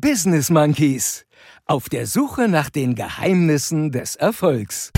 Business Monkeys. Auf der Suche nach den Geheimnissen des Erfolgs.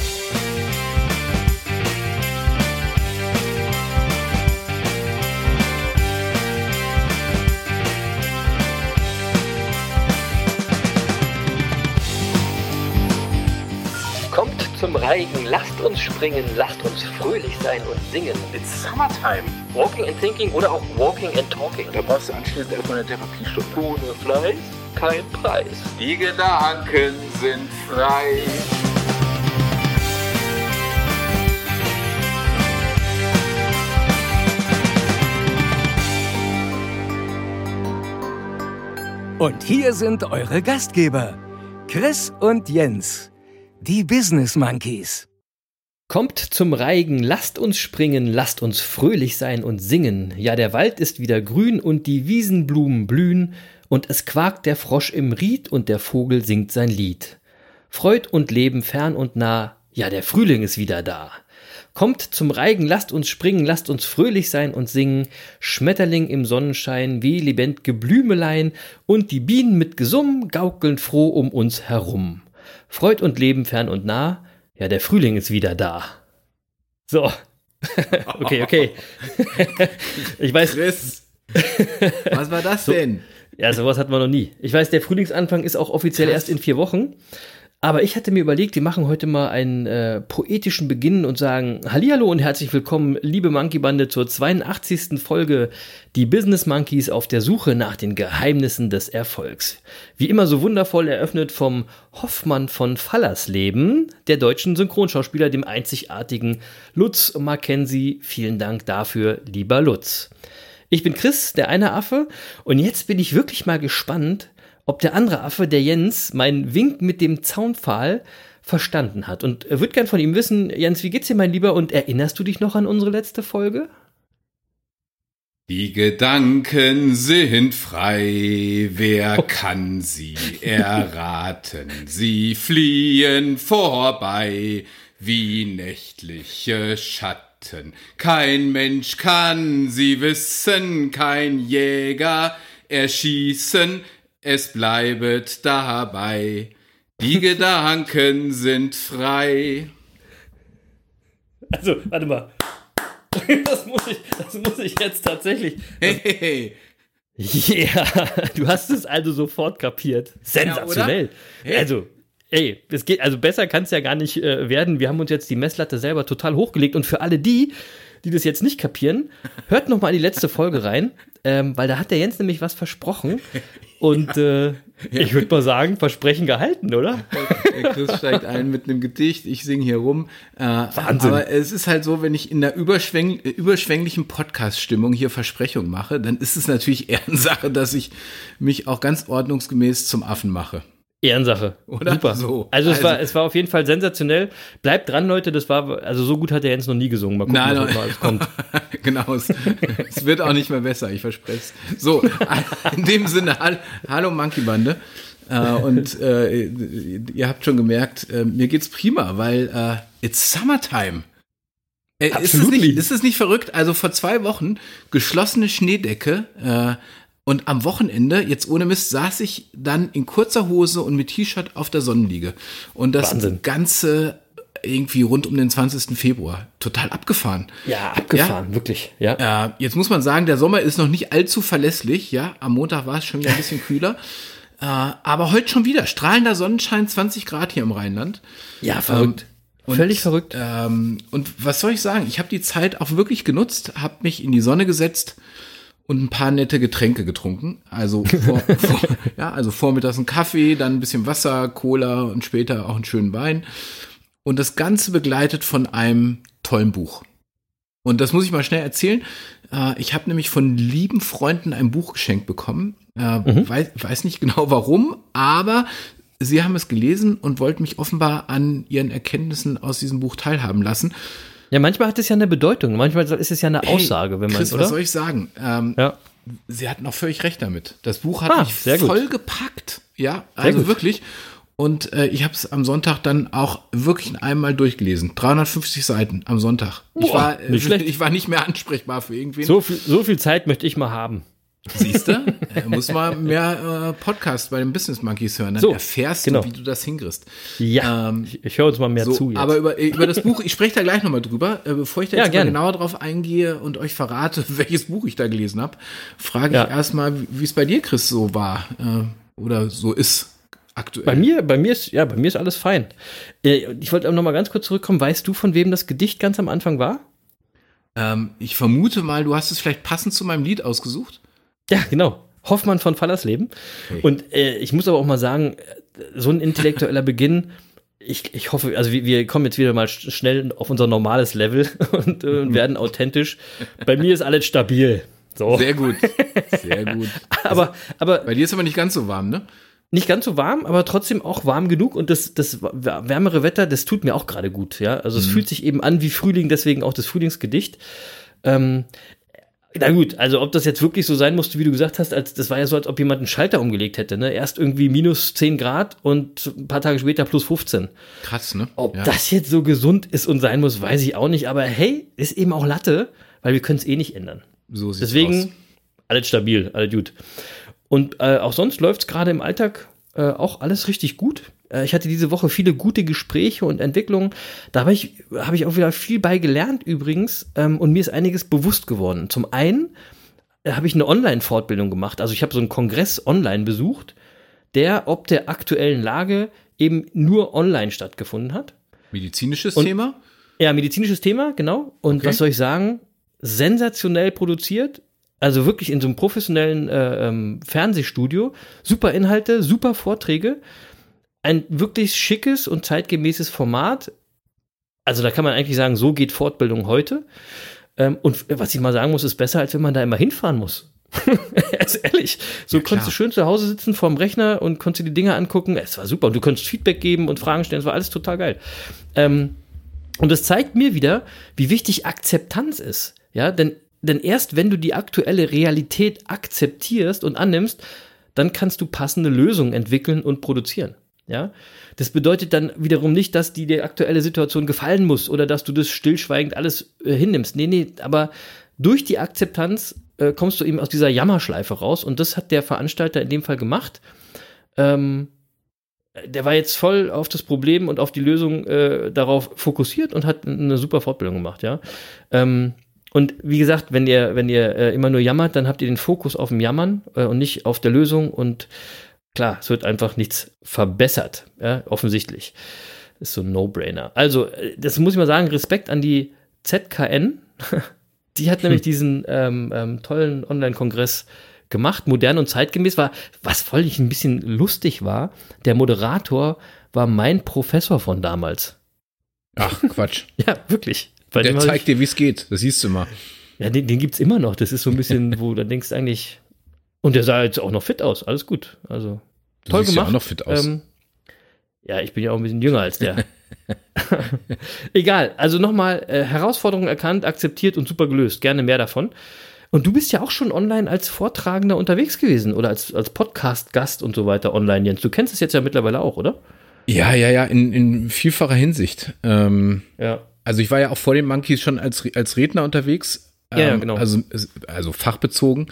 Kommt zum Reigen, lasst uns springen, lasst uns fröhlich sein und singen. It's summertime. Walking and Thinking oder auch Walking and Talking. Da brauchst du anschließend erstmal eine Therapiestunde. Ohne Fleiß kein Preis. Die Gedanken sind frei. Und hier sind eure Gastgeber, Chris und Jens, die Business Monkeys. Kommt zum Reigen, lasst uns springen, lasst uns fröhlich sein und singen. Ja, der Wald ist wieder grün und die Wiesenblumen blühen und es quakt der Frosch im Ried und der Vogel singt sein Lied. Freud und Leben fern und nah, ja, der Frühling ist wieder da. Kommt zum Reigen, lasst uns springen, lasst uns fröhlich sein und singen. Schmetterling im Sonnenschein, wie lebendige Blümelein und die Bienen mit Gesumm gaukeln froh um uns herum. Freud und Leben fern und nah, ja, der Frühling ist wieder da. So. okay, okay. ich weiß. Chris, was war das So. denn? Ja, sowas hatten wir noch nie. Ich weiß, der Frühlingsanfang ist auch offiziell Krass. erst in vier Wochen. Aber ich hatte mir überlegt, wir machen heute mal einen äh, poetischen Beginn und sagen Hallihallo und herzlich willkommen, liebe Monkey-Bande, zur 82. Folge Die Business Monkeys auf der Suche nach den Geheimnissen des Erfolgs. Wie immer so wundervoll eröffnet vom Hoffmann von Fallersleben, der deutschen Synchronschauspieler, dem einzigartigen Lutz Mackenzie. Vielen Dank dafür, lieber Lutz. Ich bin Chris, der eine Affe, und jetzt bin ich wirklich mal gespannt, ob der andere Affe, der Jens, meinen Wink mit dem Zaunpfahl verstanden hat. Und würde gern von ihm wissen, Jens, wie geht's dir, mein Lieber? Und erinnerst du dich noch an unsere letzte Folge? Die Gedanken sind frei, wer kann sie erraten? Sie fliehen vorbei wie nächtliche Schatten. Kein Mensch kann sie wissen, kein Jäger erschießen, es bleibet dabei. Die Gedanken sind frei. Also, warte mal. Das muss ich, das muss ich jetzt tatsächlich. Hey, hey, hey. Ja, du hast es also sofort kapiert. Sensationell. Hey. Also, ey, es geht, also besser kann es ja gar nicht äh, werden. Wir haben uns jetzt die Messlatte selber total hochgelegt und für alle die, die das jetzt nicht kapieren, hört noch mal in die letzte Folge rein, ähm, weil da hat der Jens nämlich was versprochen und äh, ich würde mal sagen, Versprechen gehalten, oder? Der Chris steigt ein mit einem Gedicht, ich singe hier rum. Äh, Wahnsinn. Aber es ist halt so, wenn ich in der überschwäng überschwänglichen Podcast-Stimmung hier Versprechungen mache, dann ist es natürlich Ehrensache, dass ich mich auch ganz ordnungsgemäß zum Affen mache. Ehrensache. Oder Super. so. Also, es, Also- war, es war auf jeden Fall sensationell. Bleibt dran, Leute. Das war, also so gut hat der Jens noch nie gesungen. Mal gucken, Nein, was nein. alles kommt. genau, es, es wird auch nicht mehr besser, ich verspreche es. So, in dem Sinne, hall- hallo Monkey Bande. Äh, und äh, ihr habt schon gemerkt, äh, mir geht's prima, weil äh, it's summertime. Äh, ist, es nicht, ist es nicht verrückt? Also vor zwei Wochen geschlossene Schneedecke äh, und am Wochenende, jetzt ohne Mist, saß ich dann in kurzer Hose und mit T-Shirt auf der Sonnenliege. Und das Wahnsinn. Ganze irgendwie rund um den 20. Februar. Total abgefahren. Ja, abgefahren, wirklich. Ja. Äh, jetzt muss man sagen, der Sommer ist noch nicht allzu verlässlich. Ja, am Montag war es schon wieder ein bisschen kühler. Äh, aber heute schon wieder strahlender Sonnenschein, 20 Grad hier im Rheinland. Ja, verrückt. Und, Völlig verrückt. Ähm, und was soll ich sagen? Ich habe die Zeit auch wirklich genutzt, habe mich in die Sonne gesetzt und ein paar nette Getränke getrunken. Also, vor, vor, ja, also vormittags einen Kaffee, dann ein bisschen Wasser, Cola und später auch einen schönen Wein. Und das Ganze begleitet von einem tollen Buch. Und das muss ich mal schnell erzählen. Äh, ich habe nämlich von lieben Freunden ein Buch geschenkt bekommen. Äh, weiß, weiß nicht genau warum, aber sie haben es gelesen und wollten mich offenbar an ihren Erkenntnissen aus diesem Buch teilhaben lassen. Ja, manchmal hat es ja eine Bedeutung. Manchmal ist es ja eine Aussage, wenn man, Chris, oder? was soll ich sagen? Ähm, ja. Sie hatten auch völlig recht damit. Das Buch hat Ah, mich sehr gut. voll gepackt. Ja, also wirklich. Und äh, ich habe es am Sonntag dann auch wirklich einmal durchgelesen. 350 Seiten am Sonntag. ich, Boah, war, äh, nicht ich war nicht mehr ansprechbar für irgendwen. So, viel, so viel Zeit möchte ich mal haben. Siehst du? muss mal mehr äh, Podcast bei den Business Monkeys hören. Dann So, erfährst genau. du, wie du das hinkriegst. Ja, Ähm, ich, ich höre uns mal mehr So, zu jetzt. aber über, über das Buch, ich spreche da gleich nochmal drüber. Äh, bevor ich da Ja, jetzt mal gerne. genauer drauf eingehe und euch verrate, welches Buch ich da gelesen habe, frage Ja. ich erstmal, wie es bei dir, Chris, so war äh, oder so ist aktuell. Bei mir, bei mir ist, ja, bei mir ist alles fein. Äh, Ich wollte auch noch mal ganz kurz zurückkommen. Weißt du, von wem das Gedicht ganz am Anfang war? Ähm, ich vermute mal, du hast es vielleicht passend zu meinem Lied ausgesucht. Ja, genau. Hoffmann von Fallersleben. Okay. Und äh, ich muss aber auch mal sagen, so ein intellektueller Beginn, ich, ich hoffe, also wir, wir kommen jetzt wieder mal sch- schnell auf unser normales Level und äh, werden authentisch. Bei mir ist alles stabil. So. Sehr gut. Sehr gut. Aber, aber Bei dir ist aber nicht ganz so warm, ne? nicht ganz so warm, aber trotzdem auch warm genug und das, das wärmere Wetter, das tut mir auch gerade gut, ja. Also es fühlt sich eben an wie Frühling, deswegen auch das Frühlingsgedicht. Ähm, na gut, also ob das jetzt wirklich so sein musste, wie du gesagt hast, als das war ja so, als ob jemand einen Schalter umgelegt hätte, ne? Erst irgendwie minus 10 Grad und ein paar Tage später plus 15. Krass, ne? Ob ja. das jetzt so gesund ist und sein muss, weiß ich auch nicht, aber hey, ist eben auch Latte, weil wir können es eh nicht ändern. so sieht's Deswegen aus. alles stabil, alles gut. Und äh, auch sonst läuft es gerade im Alltag äh, auch alles richtig gut. Äh, ich hatte diese Woche viele gute Gespräche und Entwicklungen. Da habe ich, hab ich auch wieder viel bei gelernt übrigens ähm, und mir ist einiges bewusst geworden. Zum einen äh, habe ich eine Online-Fortbildung gemacht. Also ich habe so einen Kongress online besucht, der ob der aktuellen Lage eben nur online stattgefunden hat. Medizinisches Und- Thema? Ja, medizinisches Thema, genau. Und Okay. was soll ich sagen? Sensationell produziert. Also wirklich in so einem professionellen äh, ähm, Fernsehstudio. Super Inhalte, super Vorträge. Ein wirklich schickes und zeitgemäßes Format. Also da kann man eigentlich sagen, so geht Fortbildung heute. Ähm, und was ich mal sagen muss, ist besser, als wenn man da immer hinfahren muss. also ehrlich, so Ja, konntest du schön zu Hause sitzen vorm Rechner und konntest dir die Dinge angucken. Es war super. Und du konntest Feedback geben und Fragen stellen. Es war alles total geil. Ähm, und das zeigt mir wieder, wie wichtig Akzeptanz ist. Ja, denn, denn erst wenn du die aktuelle Realität akzeptierst und annimmst, dann kannst du passende Lösungen entwickeln und produzieren. Ja, das bedeutet dann wiederum nicht, dass die aktuelle Situation gefallen muss oder dass du das stillschweigend alles äh, hinnimmst. Nee, nee, aber durch die Akzeptanz äh, kommst du eben aus dieser Jammerschleife raus und das hat der Veranstalter in dem Fall gemacht. Ähm, der war jetzt voll auf das Problem und auf die Lösung äh, darauf fokussiert und hat eine super Fortbildung gemacht, ja. Ähm, und wie gesagt, wenn ihr, wenn ihr äh, immer nur jammert, dann habt ihr den Fokus auf dem Jammern äh, und nicht auf der Lösung und klar, es wird einfach nichts verbessert, ja, offensichtlich. Ist so ein No-Brainer. Also, äh, das muss ich mal sagen, Respekt an die ZKN. Die hat nämlich diesen ähm, ähm, tollen Online-Kongress gemacht, modern und zeitgemäß war, was voll ein bisschen lustig war, der Moderator war mein Professor von damals. Ach, Quatsch. Ja, wirklich. Bei Der zeigt dir, wie es geht. Das siehst du mal. ich, ja, den, den gibt's immer noch. Das ist so ein bisschen, wo du denkst eigentlich, und der sah jetzt auch noch fit aus. Alles gut. Also Du toll siehst ja gemacht. auch noch fit aus. Ähm, ja, ich bin ja auch ein bisschen jünger als der. Egal, also nochmal, äh, Herausforderungen erkannt, akzeptiert und super gelöst. Gerne mehr davon. Und du bist ja auch schon online als Vortragender unterwegs gewesen oder als, als Podcast-Gast und so weiter online, Jens. Du kennst es jetzt ja mittlerweile auch, oder? Ja, ja, ja, in, in vielfacher Hinsicht. Ähm, Ja. also ich war ja auch vor den Monkeys schon als, als Redner unterwegs. Ja, ja, ähm, genau. Also, also fachbezogen.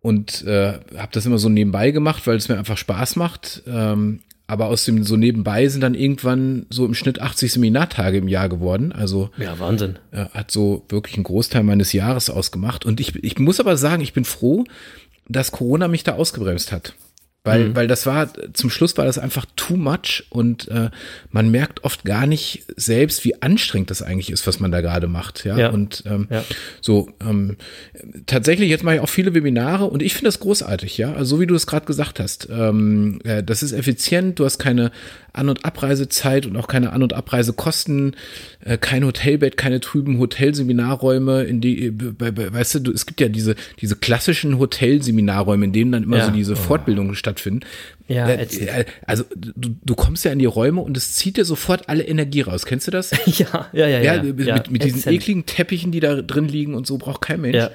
Und äh, habe das immer so nebenbei gemacht, weil es mir einfach Spaß macht. Ähm, aber aus dem so nebenbei sind dann irgendwann so im Schnitt 80 Seminartage im Jahr geworden. Also Ja, Wahnsinn. äh, hat so wirklich einen Großteil meines Jahres ausgemacht. Und ich, ich muss aber sagen, ich bin froh, dass Corona mich da ausgebremst hat. Weil, weil das war, zum Schluss war das einfach too much und äh, man merkt oft gar nicht selbst, wie anstrengend das eigentlich ist, was man da gerade macht. Ja. Ja. Und ähm, Ja. so, ähm, tatsächlich, jetzt mache ich auch viele Webinare und ich finde das großartig, ja. Also so wie du es gerade gesagt hast. Ähm, äh, das ist effizient, du hast keine An- und Abreisezeit und auch keine An- und Abreisekosten, äh, kein Hotelbett, keine trüben Hotelseminarräume, in die, bei, bei, weißt du, du, es gibt ja diese, diese klassischen Hotelseminarräume, in denen dann immer Ja. so diese Fortbildungen stattfinden. Ja, Äh, äh, also du, du kommst ja in die Räume und es zieht dir sofort alle Energie raus. Kennst du das? Ja, ja, ja. Ja, ja, mit, ja. mit diesen ekligen Teppichen, die da drin liegen und so, braucht kein Mensch. Ja,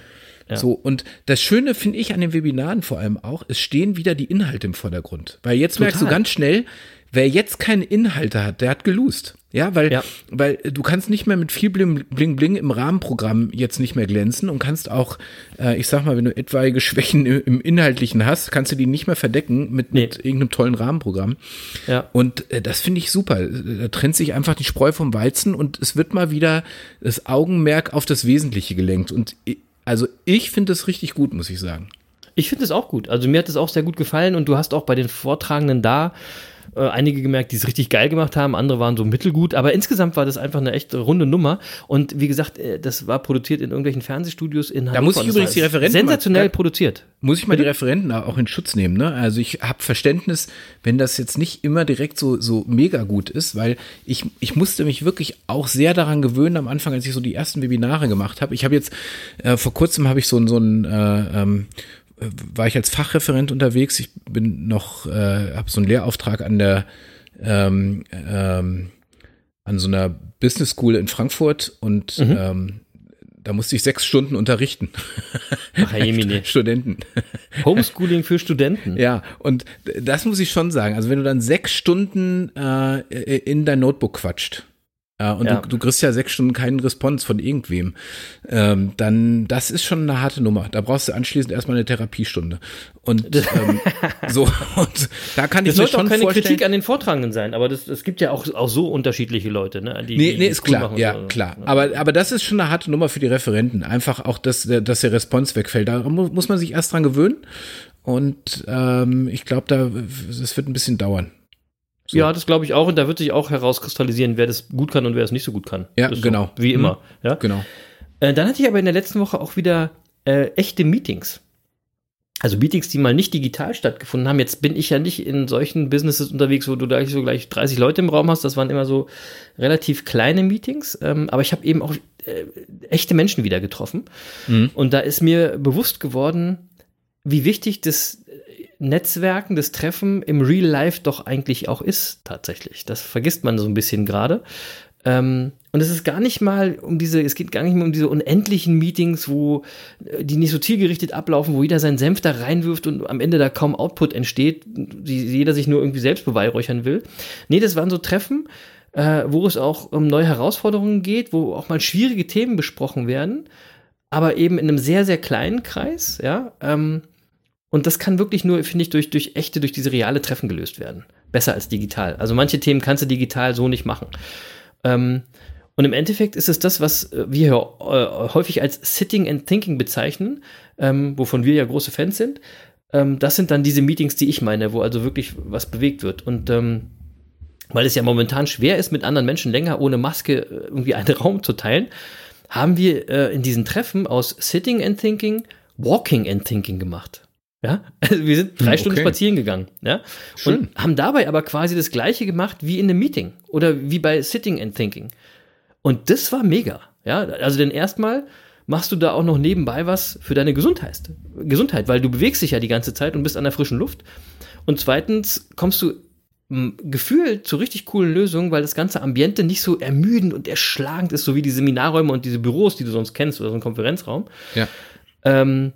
ja. So, und das Schöne finde ich an den Webinaren vor allem auch, es stehen wieder die Inhalte im Vordergrund. Weil jetzt merkst du Total. ganz schnell, wer jetzt keine Inhalte hat, der hat geloost. Ja, weil, Ja. weil du kannst nicht mehr mit viel Bling Bling, Bling im Rahmenprogramm jetzt nicht mehr glänzen und kannst auch, äh, ich sag mal, wenn du etwaige Schwächen im, im Inhaltlichen hast, kannst du die nicht mehr verdecken mit, Nee. mit irgendeinem tollen Rahmenprogramm. Ja. Und äh, das finde ich super. Da trennt sich einfach die Spreu vom Weizen und es wird mal wieder das Augenmerk auf das Wesentliche gelenkt. Und also ich finde das richtig gut, muss ich sagen. Ich finde es auch gut. Also mir hat es auch sehr gut gefallen und du hast auch bei den Vortragenden da äh, einige gemerkt, die es richtig geil gemacht haben, andere waren so mittelgut, aber insgesamt war das einfach eine echt runde Nummer und wie gesagt, äh, das war produziert in irgendwelchen Fernsehstudios in Hannover. muss ich übrigens die Referenten mal- sensationell Ja. produziert. Muss ich mal die Referenten auch in Schutz nehmen, ne? Also ich habe Verständnis, wenn das jetzt nicht immer direkt so, so mega gut ist, weil ich, ich musste mich wirklich auch sehr daran gewöhnen am Anfang, als ich so die ersten Webinare gemacht habe. Ich habe jetzt, äh, vor kurzem habe ich so, ein- so ein, äh, ähm, äh, war ich als Fachreferent unterwegs. Ich bin noch, äh, habe so einen Lehrauftrag an der, ähm, ähm, an so einer Business School in Frankfurt und ähm, da musste ich sechs Stunden unterrichten. Ach. Studenten. Homeschooling für Studenten. Ja, und das muss ich schon sagen. Also wenn du dann sechs Stunden äh, in dein Notebook quatscht äh, und Ja. du, du kriegst ja sechs Stunden keinen Response von irgendwem, ähm, dann das ist schon eine harte Nummer. Da brauchst du anschließend erstmal eine Therapiestunde. Und ähm, so, und da kann ich Das mir sollte auch schon keine vorstellen. Kritik an den Vortragenden sein, aber das, es gibt ja auch, auch so unterschiedliche Leute, ne? Die, Nee, die, nee, ist cool klar, ja, so. klar. Aber, aber das ist schon eine harte Nummer für die Referenten. Einfach auch, dass, der- dass der Response wegfällt. Da mu- muss man sich erst dran gewöhnen. Und ähm, ich glaube, da es wird ein bisschen dauern. So. Ja, das glaube ich auch. Und da wird sich auch herauskristallisieren, wer das gut kann und wer es nicht so gut kann. Ja, Das genau. So, wie immer. Ja. Genau. Äh, dann hatte ich aber in der letzten Woche auch wieder äh, echte Meetings. Also Meetings, die mal nicht digital stattgefunden haben. Jetzt bin ich ja nicht in solchen Businesses unterwegs, wo du da so gleich 30 Leute im Raum hast. Das waren immer so relativ kleine Meetings. Ähm, aber ich habe eben auch äh, echte Menschen wieder getroffen. Und da ist mir bewusst geworden, wie wichtig das Netzwerken, das Treffen im Real Life doch eigentlich auch ist, tatsächlich. Das vergisst man so ein bisschen gerade. Ähm, und es ist gar nicht mal um diese, es geht gar nicht mehr um diese unendlichen Meetings, wo äh, die nicht so zielgerichtet ablaufen, wo jeder seinen Senf da reinwirft und am Ende da kaum Output entsteht, die jeder sich nur irgendwie selbst beweihräuchern will. Nee, das waren so Treffen, äh, wo es auch um neue Herausforderungen geht, wo auch mal schwierige Themen besprochen werden, aber eben in einem sehr, sehr kleinen Kreis, ja. Ähm, und das kann wirklich nur, finde ich, durch, durch echte, durch diese reale Treffen gelöst werden. Besser als digital. Also manche Themen kannst du digital so nicht machen. Ähm, und im Endeffekt ist es das, was äh, wir hier äh, häufig als Sitting and Thinking bezeichnen, ähm, wovon wir ja große Fans sind. Ähm, das sind dann diese Meetings, die ich meine, wo also wirklich was bewegt wird. Und ähm, weil es ja momentan schwer ist, mit anderen Menschen länger ohne Maske äh, irgendwie einen Raum zu teilen, haben wir äh, in diesen Treffen aus Sitting and Thinking Walking and Thinking gemacht. Ja, also wir sind drei Hm, Stunden okay. spazieren gegangen, ja, Schön. und haben dabei aber quasi das Gleiche gemacht wie in einem Meeting oder wie bei Sitting and Thinking. Und das war mega, ja. Also denn erstmal machst du da auch noch nebenbei was für deine Gesundheit, Gesundheit, weil du bewegst dich ja die ganze Zeit und bist an der frischen Luft. Und zweitens kommst du m, gefühlt zu richtig coolen Lösungen, weil das ganze Ambiente nicht so ermüdend und erschlagend ist, so wie die Seminarräume und diese Büros, die du sonst kennst oder so ein Konferenzraum. Ja. Ähm,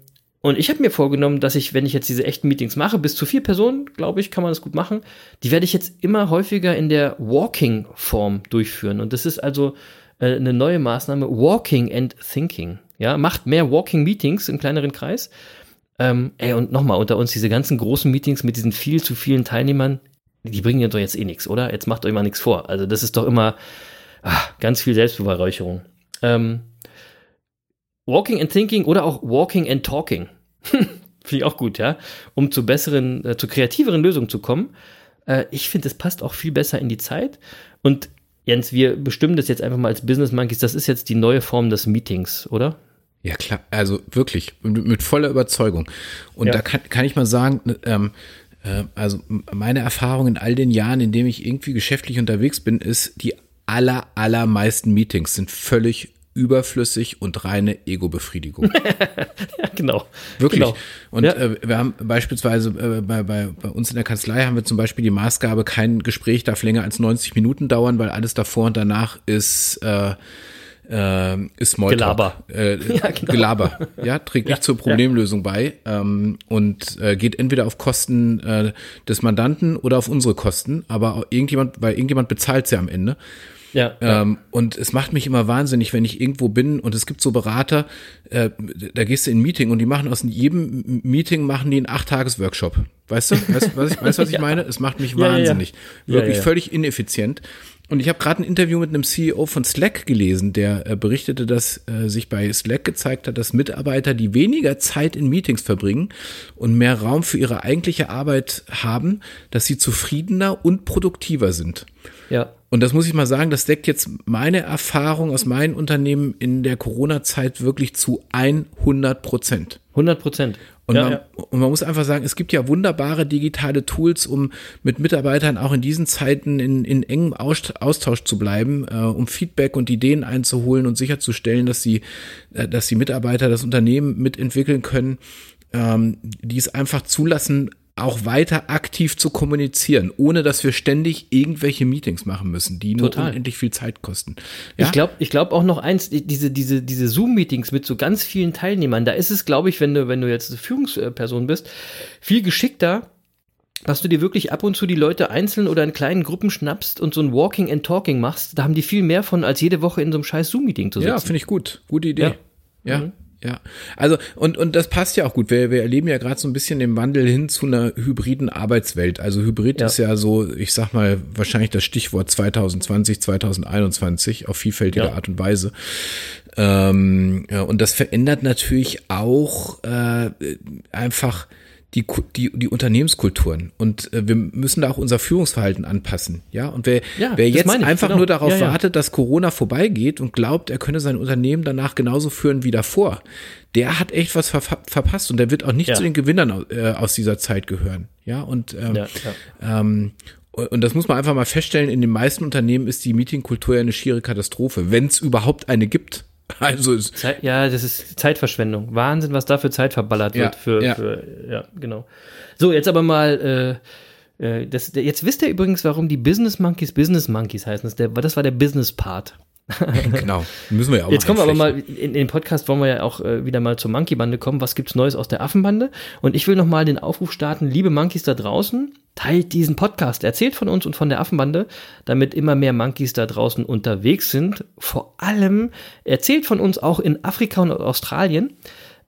und ich habe mir vorgenommen, dass ich, wenn ich jetzt diese echten Meetings mache, bis zu vier Personen, glaube ich, kann man das gut machen, die werde ich jetzt immer häufiger in der Walking-Form durchführen. Und das ist also äh, eine neue Maßnahme, Walking and Thinking. Ja, macht mehr Walking-Meetings im kleineren Kreis. Ähm, ey, und nochmal unter uns, diese ganzen großen Meetings mit diesen viel zu vielen Teilnehmern, die bringen ja doch jetzt eh nichts, oder? Jetzt macht euch mal nichts vor. Also das ist doch immer ah, ganz viel Selbstbeweihräucherung. Ähm, Walking and Thinking oder auch Walking and Talking. Finde ich auch gut, ja. Um zu besseren, äh, zu kreativeren Lösungen zu kommen. Äh, ich finde, es passt auch viel besser in die Zeit. Und Jens, wir bestimmen das jetzt einfach mal als Business Monkeys. Das ist jetzt die neue Form des Meetings, oder? Ja, klar, also wirklich, mit, mit voller Überzeugung. Und Ja. da kann, kann ich mal sagen, ähm, äh, also meine Erfahrung in all den Jahren, in denen ich irgendwie geschäftlich unterwegs bin, ist, die aller, allermeisten Meetings sind völlig überflüssig und reine Ego-Befriedigung. Ja, genau. Wirklich. Genau. Und Ja. äh, wir haben beispielsweise äh, bei, bei, bei uns in der Kanzlei haben wir zum Beispiel die Maßgabe, kein Gespräch darf länger als 90 Minuten dauern, weil alles davor und danach ist äh, äh, Smalltalk. Gelaber. Äh, ja, genau. Gelaber. Ja, trägt nicht zur Problemlösung bei ähm, und äh, geht entweder auf Kosten äh, des Mandanten oder auf unsere Kosten, aber irgendjemand, weil irgendjemand bezahlt sie am Ende. Ja, ähm, und es macht mich immer wahnsinnig, wenn ich irgendwo bin und es gibt so Berater, äh, da gehst du in ein Meeting und die machen aus jedem Meeting machen die einen Acht-Tages-Workshop. Weißt du, weißt, was ich, weißt, was ich meine? Es macht mich Ja, ja, ja. wahnsinnig. Ja, Wirklich ja. völlig ineffizient. Und ich habe gerade ein Interview mit einem CEO von Slack gelesen, der äh, berichtete, dass äh, sich bei Slack gezeigt hat, dass Mitarbeiter, die weniger Zeit in Meetings verbringen und mehr Raum für ihre eigentliche Arbeit haben, dass sie zufriedener und produktiver sind. ja. Und das muss ich mal sagen, das deckt jetzt meine Erfahrung aus meinen Unternehmen in der Corona-Zeit wirklich zu 100 Prozent. 100 Prozent. Und, ja, man, ja. und man muss einfach sagen, es gibt ja wunderbare digitale Tools, um mit Mitarbeitern auch in diesen Zeiten in, in engem Aus- Austausch zu bleiben, äh, um Feedback und Ideen einzuholen und sicherzustellen, dass sie, äh, dass die Mitarbeiter das Unternehmen mitentwickeln können, ähm, die es einfach zulassen, auch weiter aktiv zu kommunizieren, ohne dass wir ständig irgendwelche Meetings machen müssen, die nur Total. unendlich viel Zeit kosten. Ich glaube ich glaub auch noch eins, die- diese, diese, diese Zoom-Meetings mit so ganz vielen Teilnehmern, da ist es, glaube ich, wenn du, wenn du jetzt Führungsperson bist, viel geschickter, dass du dir wirklich ab und zu die Leute einzeln oder in kleinen Gruppen schnappst und so ein Walking and Talking machst. Da haben die viel mehr von, als jede Woche in so einem scheiß Zoom-Meeting zu sitzen. Ja, finde ich gut. Gute Idee. Ja. Ja. Mhm. Ja, also und, und das passt ja auch gut. Wir, wir erleben ja gerade so ein bisschen den Wandel hin zu einer hybriden Arbeitswelt. Also Hybrid Ja. ist ja so, ich sag mal, wahrscheinlich das Stichwort 2020, 2021 auf vielfältige Ja. Art und Weise. Ähm, ja, und das verändert natürlich auch äh, einfach die, die, die Unternehmenskulturen. Und äh, wir müssen da auch unser Führungsverhalten anpassen. Ja, und wer, Ja, wer jetzt ich, einfach genau. nur darauf Ja, ja. wartet, dass Corona vorbeigeht und glaubt, er könne sein Unternehmen danach genauso führen wie davor, der hat echt was ver verpasst und der wird auch nicht zu den Gewinnern äh, aus dieser Zeit gehören. Ja, und ähm, ähm, und das muss man einfach mal feststellen, in den meisten Unternehmen ist die Meetingkultur ja eine schiere Katastrophe, wenn es überhaupt eine gibt. Also es, Zeit, ja, das ist Zeitverschwendung. Wahnsinn, was da für Zeit verballert Ja, wird. Für, ja. für, ja, genau. So, jetzt aber mal, äh, äh, das, jetzt wisst ihr übrigens, warum die Business Monkeys Business Monkeys heißen. Das, der, das war der Business Part. genau, müssen wir ja auch Jetzt kommen wir aber mal, in, in den Podcast wollen wir ja auch äh, wieder mal zur Monkey-Bande kommen. Was gibt's Neues aus der Affenbande? Und ich will nochmal den Aufruf starten, liebe Monkeys da draußen, teilt diesen Podcast, erzählt von uns und von der Affenbande, damit immer mehr Monkeys da draußen unterwegs sind. Vor allem erzählt von uns auch in Afrika und Australien.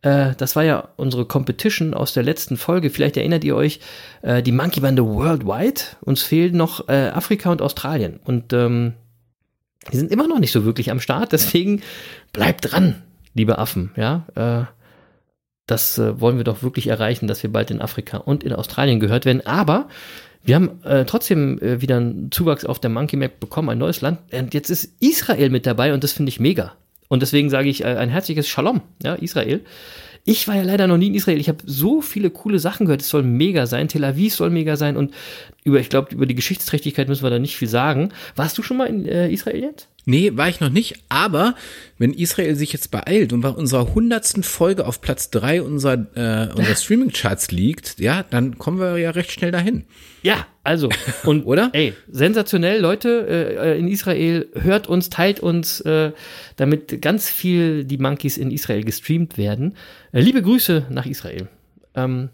Äh, das war ja unsere Competition aus der letzten Folge. Vielleicht erinnert ihr euch, äh, die Monkey-Bande Worldwide. Uns fehlen noch äh, Afrika und Australien. Und ähm, die sind immer noch nicht so wirklich am Start, deswegen bleibt dran, liebe Affen, ja. Äh, das äh, wollen wir doch wirklich erreichen, dass wir bald in Afrika und in Australien gehört werden. Aber wir haben äh, trotzdem äh, wieder einen Zuwachs auf der Monkey Map bekommen, ein neues Land. Und jetzt ist Israel mit dabei und das finde ich mega. Und deswegen sage ich äh, ein herzliches Shalom, ja, Israel. Ich war ja leider noch nie in Israel. Ich habe so viele coole Sachen gehört. Es soll mega sein. Tel Aviv soll mega sein. Und über, ich glaube, über die Geschichtsträchtigkeit müssen wir da nicht viel sagen. Warst du schon mal in äh, Israel jetzt? Nee, war ich noch nicht, aber wenn Israel sich jetzt beeilt und bei unserer hundertsten Folge auf Platz drei unserer, äh, unserer Streaming-Charts liegt, ja, dann kommen wir ja recht schnell dahin. Ja, also. Und, Oder? Ey, sensationell, Leute äh, in Israel. Hört uns, teilt uns, äh, damit ganz viel die Monkeys in Israel gestreamt werden. Äh, liebe Grüße nach Israel. Ähm,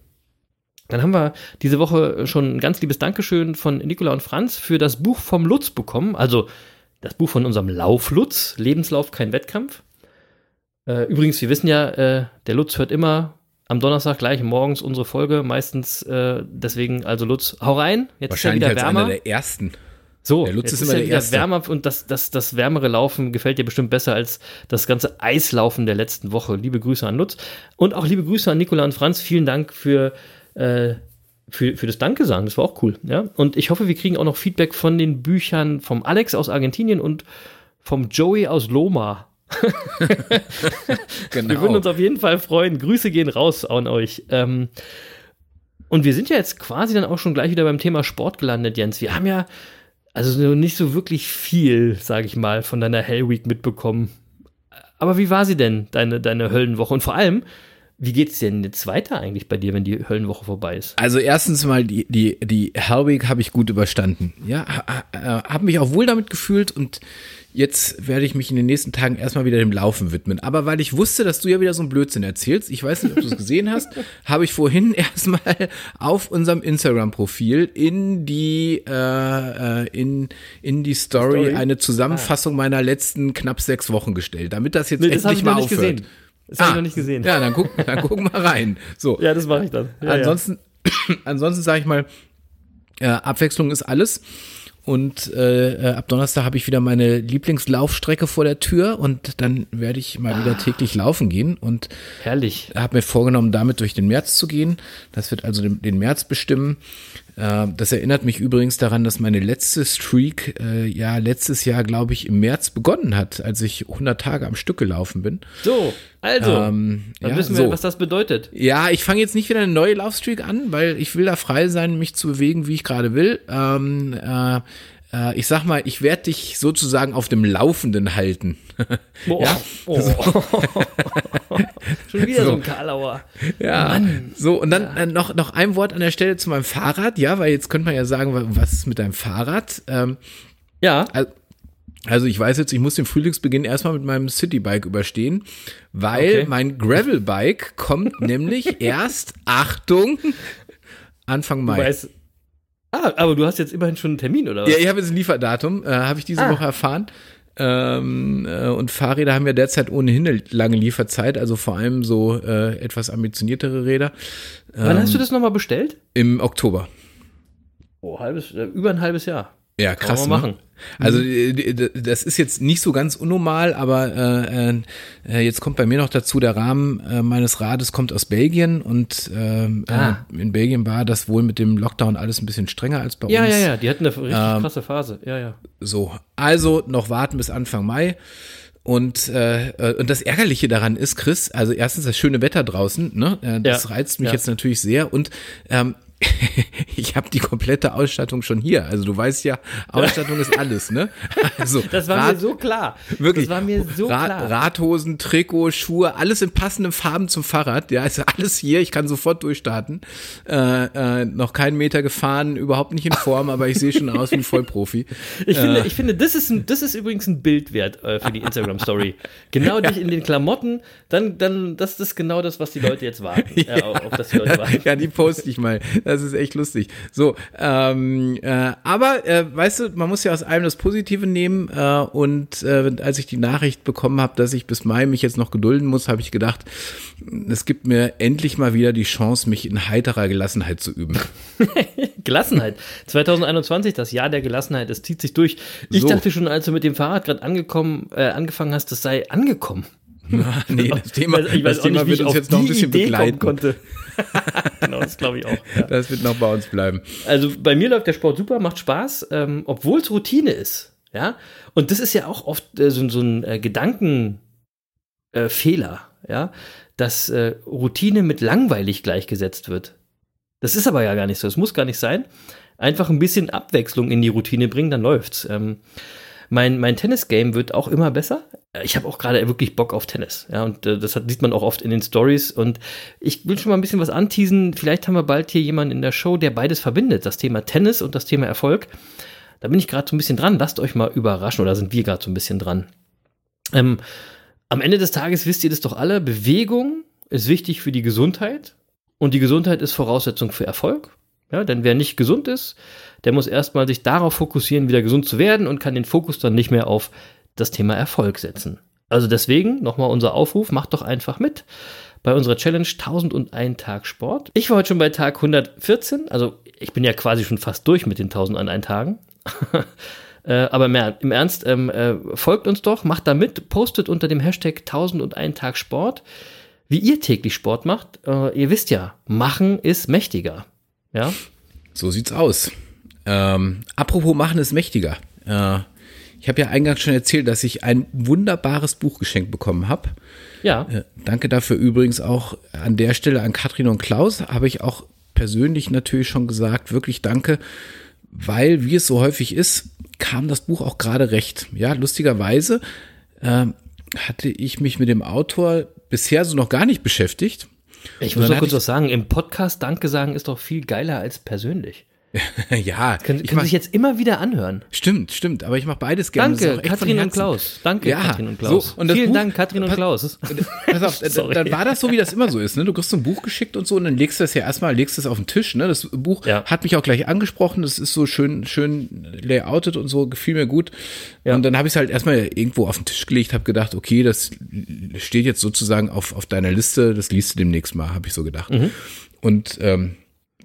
dann haben wir diese Woche schon ein ganz liebes Dankeschön von Nicola und Franz für das Buch vom Lutz bekommen. Also das Buch von unserem Lauflutz, Lebenslauf, kein Wettkampf. Äh, übrigens, wir wissen ja, äh, der Lutz hört immer am Donnerstag gleich morgens unsere Folge, meistens äh, deswegen, also Lutz, hau rein, jetzt Wahrscheinlich ist ja wieder einer wärmer. der ersten. So, Der Lutz ist ist, immer der Erste. wärmer und das, das, das wärmere Laufen gefällt dir bestimmt besser als das ganze Eislaufen der letzten Woche. Liebe Grüße an Lutz und auch liebe Grüße an Nicola und Franz. Vielen Dank für, äh, für, für das Danke sagen. Das war auch cool. Ja? Und ich hoffe, wir kriegen auch noch Feedback von den Büchern vom Alex aus Argentinien und vom Joey aus Loma. Genau. Wir würden uns auf jeden Fall freuen. Grüße gehen raus an euch. Ähm, und wir sind ja jetzt quasi dann auch schon gleich wieder beim Thema Sport gelandet, Jens. Wir haben ja also so nicht so wirklich viel, sage ich mal, von deiner Hell Week mitbekommen. Aber wie war sie denn, deine, deine Höllenwoche? Und vor allem, Wie geht's denn jetzt weiter eigentlich bei dir, wenn die Höllenwoche vorbei ist? Also erstens mal die die die Hell Week habe ich gut überstanden. Ja, habe mich auch wohl damit gefühlt und jetzt werde ich mich in den nächsten Tagen erstmal wieder dem Laufen widmen. Aber weil ich wusste, dass du ja wieder so einen Blödsinn erzählst, ich weiß nicht, ob du es gesehen hast, habe ich vorhin erstmal auf unserem Instagram-Profil in die äh, äh, in in die Story, Story? eine Zusammenfassung ah. meiner letzten knapp sechs Wochen gestellt, damit das jetzt nee, endlich mal aufhört. Gesehen. Das ah, habe ich noch nicht gesehen. Ja, dann guck, dann guck mal rein. So. Ja, das mache ich dann. Ja, ansonsten, ja. ansonsten sage ich mal, äh, Abwechslung ist alles. Und äh, ab Donnerstag habe ich wieder meine Lieblingslaufstrecke vor der Tür und dann werde ich mal wieder ah. täglich laufen gehen und herrlich. Habe mir vorgenommen, damit durch den März zu gehen. Das wird also den, den März bestimmen. Äh, das erinnert mich übrigens daran, dass meine letzte Streak äh, ja letztes Jahr, glaube ich, im März begonnen hat, als ich 100 Tage am Stück gelaufen bin. So, also, ähm, dann ja, wissen wir, so. was das bedeutet. Ja, ich fange jetzt nicht wieder eine neue Laufstreak an, weil ich will da frei sein, mich zu bewegen, wie ich gerade will. Ähm, äh, äh, ich sag mal, ich werde dich sozusagen auf dem Laufenden halten. Oh, ja? Oh. So. Schon wieder so, so ein Karlauer. Ja. Mann. So, und dann ja. Äh, noch, noch ein Wort an der Stelle zu meinem Fahrrad, ja, weil jetzt könnte man ja sagen, was ist mit deinem Fahrrad? Ähm, ja. Also ich weiß jetzt, ich muss den Frühlingsbeginn erstmal mit meinem Citybike überstehen, weil okay. mein Gravelbike kommt nämlich erst, Achtung, Anfang Mai. Du weißt, Ah, aber du hast jetzt immerhin schon einen Termin, oder was? Ja, ich habe jetzt ein Lieferdatum, äh, habe ich diese ah. Woche erfahren. Ähm, äh, und Fahrräder haben ja derzeit ohnehin eine lange Lieferzeit, also vor allem so äh, etwas ambitioniertere Räder. Ähm, Wann hast du ähm, das nochmal bestellt? Im Oktober. Oh, halbes, äh, über ein halbes Jahr. Ja, krass. Kann man ne? Also äh, das ist jetzt nicht so ganz unnormal, aber äh, äh, jetzt kommt bei mir noch dazu, der Rahmen äh, meines Rades kommt aus Belgien und äh, ah. in Belgien war das wohl mit dem Lockdown alles ein bisschen strenger als bei ja, uns. Ja, ja, ja, die hatten eine richtig ähm, krasse Phase. Ja, ja. So, also noch warten bis Anfang Mai. Und, äh, und das Ärgerliche daran ist, Chris, also erstens das schöne Wetter draußen, ne? Das ja, reizt mich ja. jetzt natürlich sehr. Und ähm, ich habe die komplette Ausstattung schon hier. Also du weißt ja, Ausstattung ist alles, ne? Also das war Rad, mir so klar. Wirklich. Das war mir so Rad, klar. Radhosen, Trikot, Schuhe, alles in passenden Farben zum Fahrrad. Ja, ist alles hier. Ich kann sofort durchstarten. Äh, äh, noch keinen Meter gefahren, überhaupt nicht in Form, aber ich sehe schon aus wie ein Vollprofi. Ich finde, äh, ich finde, das ist ein, das ist übrigens ein Bild wert äh, für die Instagram Story. Genau dich in den Klamotten, dann, dann, das ist genau das, was die Leute jetzt warten. ja, auf das die Leute warten. Ja, die poste ich mal. Das ist echt lustig. So, ähm, äh, aber äh, weißt du, man muss ja aus allem das Positive nehmen. Äh, und äh, als ich die Nachricht bekommen habe, dass ich bis Mai mich jetzt noch gedulden muss, habe ich gedacht, es gibt mir endlich mal wieder die Chance, mich in heiterer Gelassenheit zu üben. Gelassenheit. 2021, das Jahr der Gelassenheit, es zieht sich durch. Ich so. dachte schon, als du mit dem Fahrrad gerade angekommen, äh, angefangen hast, das sei angekommen. Na, nee, das Thema, ich weiß, das Thema nicht, wird uns jetzt noch ein bisschen begleiten. Konnte. genau, das glaube ich auch. Ja. Das wird noch bei uns bleiben. Also bei mir läuft der Sport super, macht Spaß, ähm, obwohl es Routine ist. Ja, und das ist ja auch oft äh, so, so, ein äh, Gedankenfehler, äh, ja, dass äh, Routine mit langweilig gleichgesetzt wird. Das ist aber ja gar nicht so. Es muss gar nicht sein. Einfach ein bisschen Abwechslung in die Routine bringen, dann läuft's. Ähm, mein, mein Tennis-Game wird auch immer besser. Ich habe auch gerade wirklich Bock auf Tennis. Ja, und äh, das hat, sieht man auch oft in den Stories. Und ich will schon mal ein bisschen was anteasen. Vielleicht haben wir bald hier jemanden in der Show, der beides verbindet: das Thema Tennis und das Thema Erfolg. Da bin ich gerade so ein bisschen dran. Lasst euch mal überraschen, oder sind wir gerade so ein bisschen dran? Ähm, am Ende des Tages wisst ihr das doch alle: Bewegung ist wichtig für die Gesundheit. Und die Gesundheit ist Voraussetzung für Erfolg. Ja, denn wer nicht gesund ist, der muss erstmal sich darauf fokussieren, wieder gesund zu werden und kann den Fokus dann nicht mehr auf das Thema Erfolg setzen. Also deswegen nochmal unser Aufruf, macht doch einfach mit bei unserer Challenge 1001 Tag Sport. Ich war heute schon bei Tag 114, also ich bin ja quasi schon fast durch mit den 1001 Tagen. äh, aber mehr, im Ernst, ähm, äh, folgt uns doch, macht da mit, postet unter dem Hashtag 1001 Tag Sport, wie ihr täglich Sport macht. Äh, ihr wisst ja, machen ist mächtiger. Ja? So sieht's aus. Ähm, apropos machen ist mächtiger. Äh, ich habe ja eingangs schon erzählt, dass ich ein wunderbares Buch geschenkt bekommen habe. Ja. Äh, danke dafür übrigens auch an der Stelle an Katrin und Klaus. Habe ich auch persönlich natürlich schon gesagt, wirklich danke, weil, wie es so häufig ist, kam das Buch auch gerade recht. Ja, lustigerweise äh, hatte ich mich mit dem Autor bisher so noch gar nicht beschäftigt Ich muss noch kurz was sagen. Im Podcast Danke sagen ist doch viel geiler als persönlich. ja, Können, ich können mach, sich jetzt immer wieder anhören. stimmt, stimmt, aber ich mache beides gerne. Danke, Katrin und. Klaus. Danke, Ja, Katrin und Klaus. so, und Vielen Buch- Dank, Katrin und Klaus. Pass auf, dann, Sorry. dann war das so, wie das immer so ist. Ne? Du kriegst so ein Buch geschickt und so und dann legst du das ja erstmal, legst es auf den Tisch. Ne? Das Buch Ja. hat mich auch gleich angesprochen. Das ist so schön, schön layoutet und so, gefiel mir gut. Ja. Und dann habe ich es halt erstmal irgendwo auf den Tisch gelegt, habe gedacht, okay, das steht jetzt sozusagen auf, auf deiner Liste, das liest du demnächst mal, habe ich so gedacht. Mhm. Und ähm,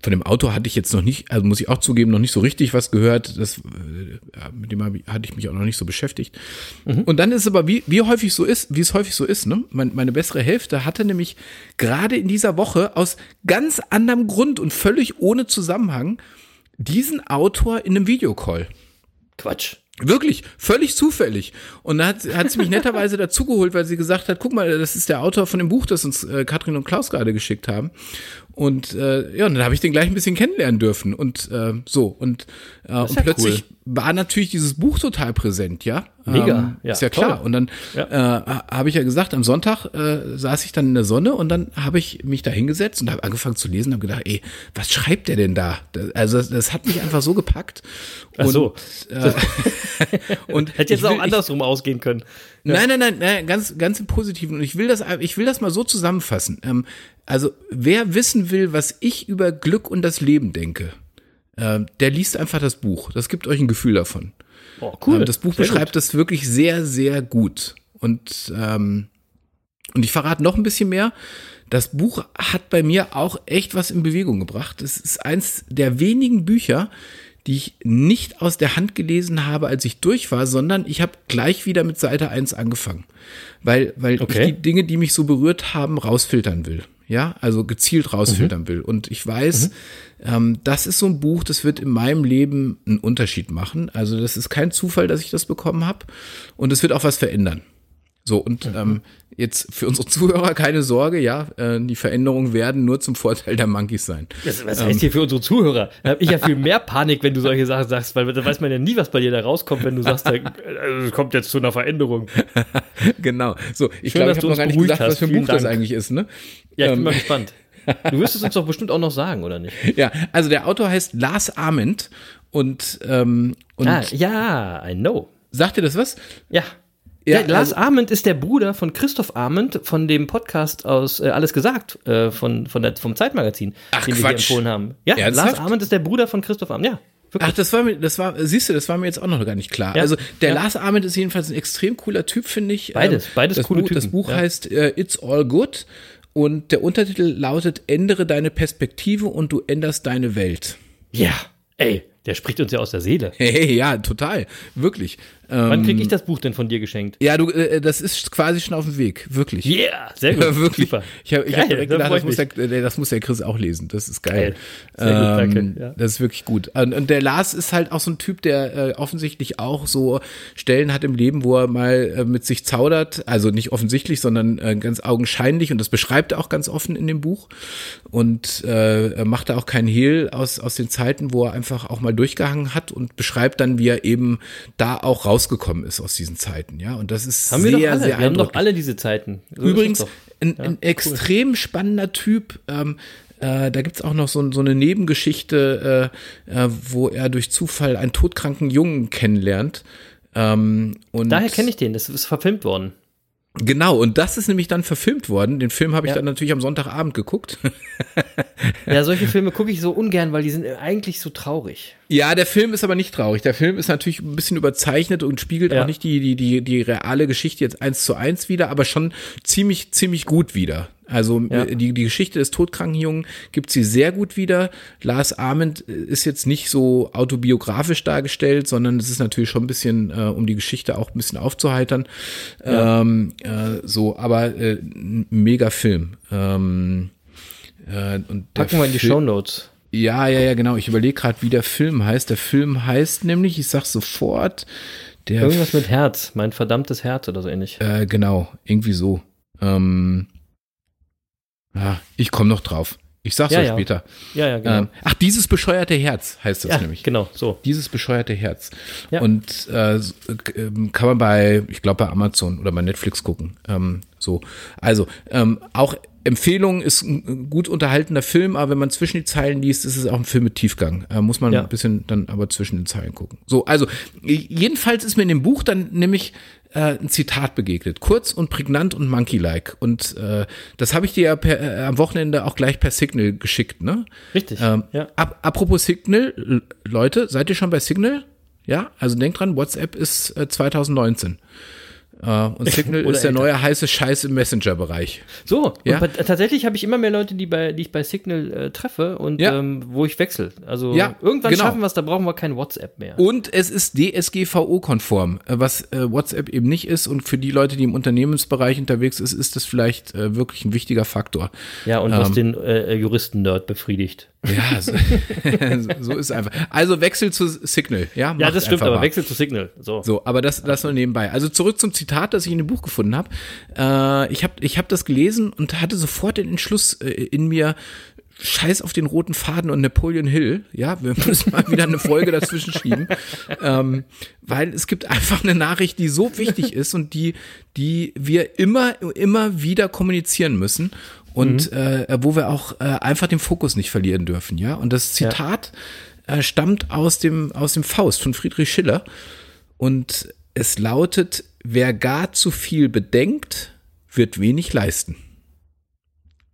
von dem Auto hatte ich jetzt noch nicht, also muss ich auch zugeben, noch nicht so richtig was gehört. Das, äh, mit dem ich, hatte ich mich auch noch nicht so beschäftigt. Und dann ist es aber, wie, wie häufig so ist, wie es häufig so ist, ne? Mein, meine bessere Hälfte hatte nämlich gerade in dieser Woche aus ganz anderem Grund und völlig ohne Zusammenhang diesen Autor in einem Videocall. Quatsch. Wirklich, völlig zufällig. Und dann hat, hat sie mich netterweise dazugeholt, weil sie gesagt hat, guck mal, das ist der Autor von dem Buch, das uns äh, Katrin und Klaus gerade geschickt haben. Und äh, ja, und dann habe ich den gleich ein bisschen kennenlernen dürfen. Und äh, so, und, äh, und ja plötzlich cool. war natürlich dieses Buch total präsent, ja. Mega, ja, ist ja klar. toll. Und dann äh, habe ich ja gesagt, am Sonntag äh, saß ich dann in der Sonne und dann habe ich mich da hingesetzt und habe angefangen zu lesen und habe gedacht, ey, was schreibt der denn da? Das, also das, das hat mich einfach so gepackt. Ach so. Und, äh, und Hätte jetzt ich will- auch andersrum ausgehen können. Nein, nein, nein, nein, ganz, ganz im Positiven. Und ich will das, ich will das mal so zusammenfassen. Ähm, also, wer wissen will, was ich über Glück und das Leben denke, ähm, der liest einfach das Buch. Das gibt euch ein Gefühl davon. Oh, cool. Ähm, das Buch Sehr beschreibt das wirklich sehr, sehr gut. Und, ähm, und ich verrate noch ein bisschen mehr. Das Buch hat bei mir auch echt was in Bewegung gebracht. Es ist eins der wenigen Bücher, die ich nicht aus der Hand gelesen habe, als ich durch war, sondern ich habe gleich wieder mit Seite 1 angefangen. Weil, weil Okay. ich die Dinge, die mich so berührt haben, rausfiltern will. Ja, also gezielt rausfiltern will. Und ich weiß, ähm, das ist so ein Buch, das wird in meinem Leben einen Unterschied machen. Also das ist kein Zufall, dass ich das bekommen habe. Und es wird auch was verändern. So, und ähm, jetzt für unsere Zuhörer keine Sorge, ja, äh, die Veränderungen werden nur zum Vorteil der Monkeys sein. Das, was heißt hier für unsere Zuhörer? Da habe ich ja viel mehr Panik, wenn du solche Sachen sagst, weil da weiß man ja nie, was bei dir da rauskommt, wenn du sagst, da, äh, es kommt jetzt zu einer Veränderung. genau. So, ich glaube, dass ich du habe noch gar nicht gesagt, was hast. für ein Vielen Buch das Dank. eigentlich ist, ne? Ja, ich bin Ähm, mal gespannt. Du wirst es uns doch bestimmt auch noch sagen, oder nicht? Ja, also der Autor heißt Lars Ament und, ähm, und ah, ja, I know. sagt ihr das was? Ja. Ja, Ja, Lars also- Arment ist der Bruder von Christoph Arment von dem Podcast aus äh, Alles gesagt, äh, von, von der, vom Zeitmagazin, Ach, den wir hier Quatsch. empfohlen haben. Ja, Ernsthaft? Lars Arment ist der Bruder von Christoph Arment, ja. Wirklich. Ach, das war mir, das war, siehst du, das war mir jetzt auch noch gar nicht klar. Ja. Also der Ja. Lars Ament ist jedenfalls ein extrem cooler Typ, finde ich. Beides, Ähm, beides das coole Buch, Das Typen, Buch ja. heißt äh, It's All Good und der Untertitel lautet Ändere deine Perspektive und du änderst deine Welt. Ja, ey, der spricht uns ja aus der Seele. Hey, ja, total, wirklich. Ähm, Wann krieg ich das Buch denn von dir geschenkt? ja, du, äh, das ist quasi schon auf dem Weg, wirklich. Yeah, sehr gut. Wirklich. Super. Ich habe hab direkt da gedacht, das muss, der, äh, das muss der Chris auch lesen. Das ist geil. Geil. Sehr gut, danke, ja. Das ist wirklich gut. Und, und der Lars ist halt auch so ein Typ, der äh, offensichtlich auch so Stellen hat im Leben, wo er mal äh, mit sich zaudert. Also nicht offensichtlich, sondern äh, ganz augenscheinlich. Und das beschreibt er auch ganz offen in dem Buch. Und äh, macht da auch keinen Hehl aus, aus den Zeiten, wo er einfach auch mal durchgehangen hat und beschreibt dann, wie er eben da auch rausgekommen ist aus diesen Zeiten. Ja, und das ist Haben sehr, wir doch alle. sehr Wir haben doch alle diese Zeiten. So ist Übrigens, ein, ein extrem spannender Typ. Ähm, äh, da gibt's auch noch so, so eine Nebengeschichte, äh, äh, wo er durch Zufall einen todkranken Jungen kennenlernt. Ähm, und Daher kenne ich den, das ist verfilmt worden. Genau, und das ist nämlich dann verfilmt worden. Den Film habe ich Ja. dann natürlich am Sonntagabend geguckt. Ja, solche Filme gucke ich so ungern, weil die sind eigentlich so traurig. Ja, der Film ist aber nicht traurig. Der Film ist natürlich ein bisschen überzeichnet und spiegelt Ja. auch nicht die, die, die, die reale Geschichte jetzt eins zu eins wieder, aber schon ziemlich, ziemlich gut wieder. Also Ja. äh, die, die Geschichte des todkranken Jungen gibt sie sehr gut wieder. Lars Ament äh, ist jetzt nicht so autobiografisch dargestellt, sondern es ist natürlich schon ein bisschen, äh, um die Geschichte auch ein bisschen aufzuheitern. Ähm, äh, so, aber äh, ein mega Film. Ähm, äh, und Packen wir in die Film- Shownotes. ja, ja, ja, genau. Ich überlege gerade, wie der Film heißt. Der Film heißt nämlich, ich sag sofort, der Irgendwas mit Herz, mein verdammtes Herz oder so ähnlich. äh, genau, irgendwie so. Ähm, ich komme noch drauf. Ich sag's Ja, euch ja. später. Ja, ja, genau. Ähm, ach, dieses bescheuerte Herz heißt das ja, nämlich. genau, so. Dieses bescheuerte Herz. Ja. Und äh, äh, ähm, kann man bei, ich glaube bei Amazon oder bei Netflix gucken. Ähm, so, also ähm, auch Empfehlung ist ein gut unterhaltener Film, aber wenn man zwischen die Zeilen liest, ist es auch ein Film mit Tiefgang. Äh, muss man Ja. ein bisschen dann aber zwischen den Zeilen gucken. So, also jedenfalls ist mir in dem Buch dann nämlich äh, ein Zitat begegnet. Kurz und prägnant und monkey-like. Und äh, das habe ich dir ja per, äh, am Wochenende auch gleich per Signal geschickt, ne? Richtig. Ähm, ja. ap apropos Signal, Leute, seid ihr schon bei Signal? Ja, also denkt dran, WhatsApp ist äh, 2019. Äh, und Signal ist der älter. neue heiße Scheiß im Messenger-Bereich. So, Ja. tatsächlich habe ich immer mehr Leute, die, bei, die ich bei Signal äh, treffe und Ja. ähm, wo ich wechsle. Also Ja, irgendwann genau. schaffen wir es, da brauchen wir kein WhatsApp mehr. Und es ist DSGVO-konform, äh, was äh, WhatsApp eben nicht ist. Und für die Leute, die im Unternehmensbereich unterwegs ist, ist das vielleicht äh, wirklich ein wichtiger Faktor. Ja, und was Ähm. den äh, Juristen-Nerd befriedigt. Ja, so, so ist einfach. Also Wechsel zu Signal. Ja, Ja, das stimmt, aber mal. wechsel zu Signal. So. So, aber das, das nur nebenbei. Also zurück zum Zitat, das ich in dem Buch gefunden habe. Äh, ich habe ich hab das gelesen und hatte sofort den Entschluss äh, in mir, Scheiß auf den roten Faden und Napoleon Hill. Ja, wir müssen mal wieder eine Folge dazwischen schieben. Ähm, weil es gibt einfach eine Nachricht, die so wichtig ist und die, die wir immer, immer wieder kommunizieren müssen. Und äh, wo wir auch äh, einfach den Fokus nicht verlieren dürfen, ja. Und das Zitat äh, stammt aus dem, aus dem Faust von Friedrich Schiller. Und es lautet, wer gar zu viel bedenkt, wird wenig leisten.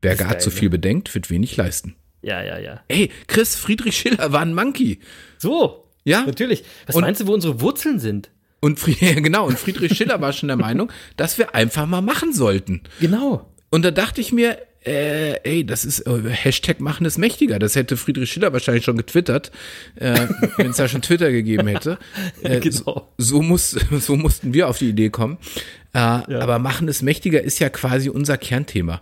Wer gar geil, zu ne? viel bedenkt, wird wenig leisten. Ja, ja, ja. Ey, Chris, Friedrich Schiller war ein Monkey. So. Ja? Natürlich. Was Und- meinst du, wo unsere Wurzeln sind? Und ja, genau, und Friedrich Schiller war schon der Meinung, dass wir einfach mal machen sollten. Genau. Und da dachte ich mir, äh, ey, das ist äh, Hashtag machen ist mächtiger. Das hätte Friedrich Schiller wahrscheinlich schon getwittert, äh, wenn es da schon Twitter gegeben hätte. Äh, Genau. so, muss, so mussten wir auf die Idee kommen. Äh, Aber machen ist mächtiger ist ja quasi unser Kernthema.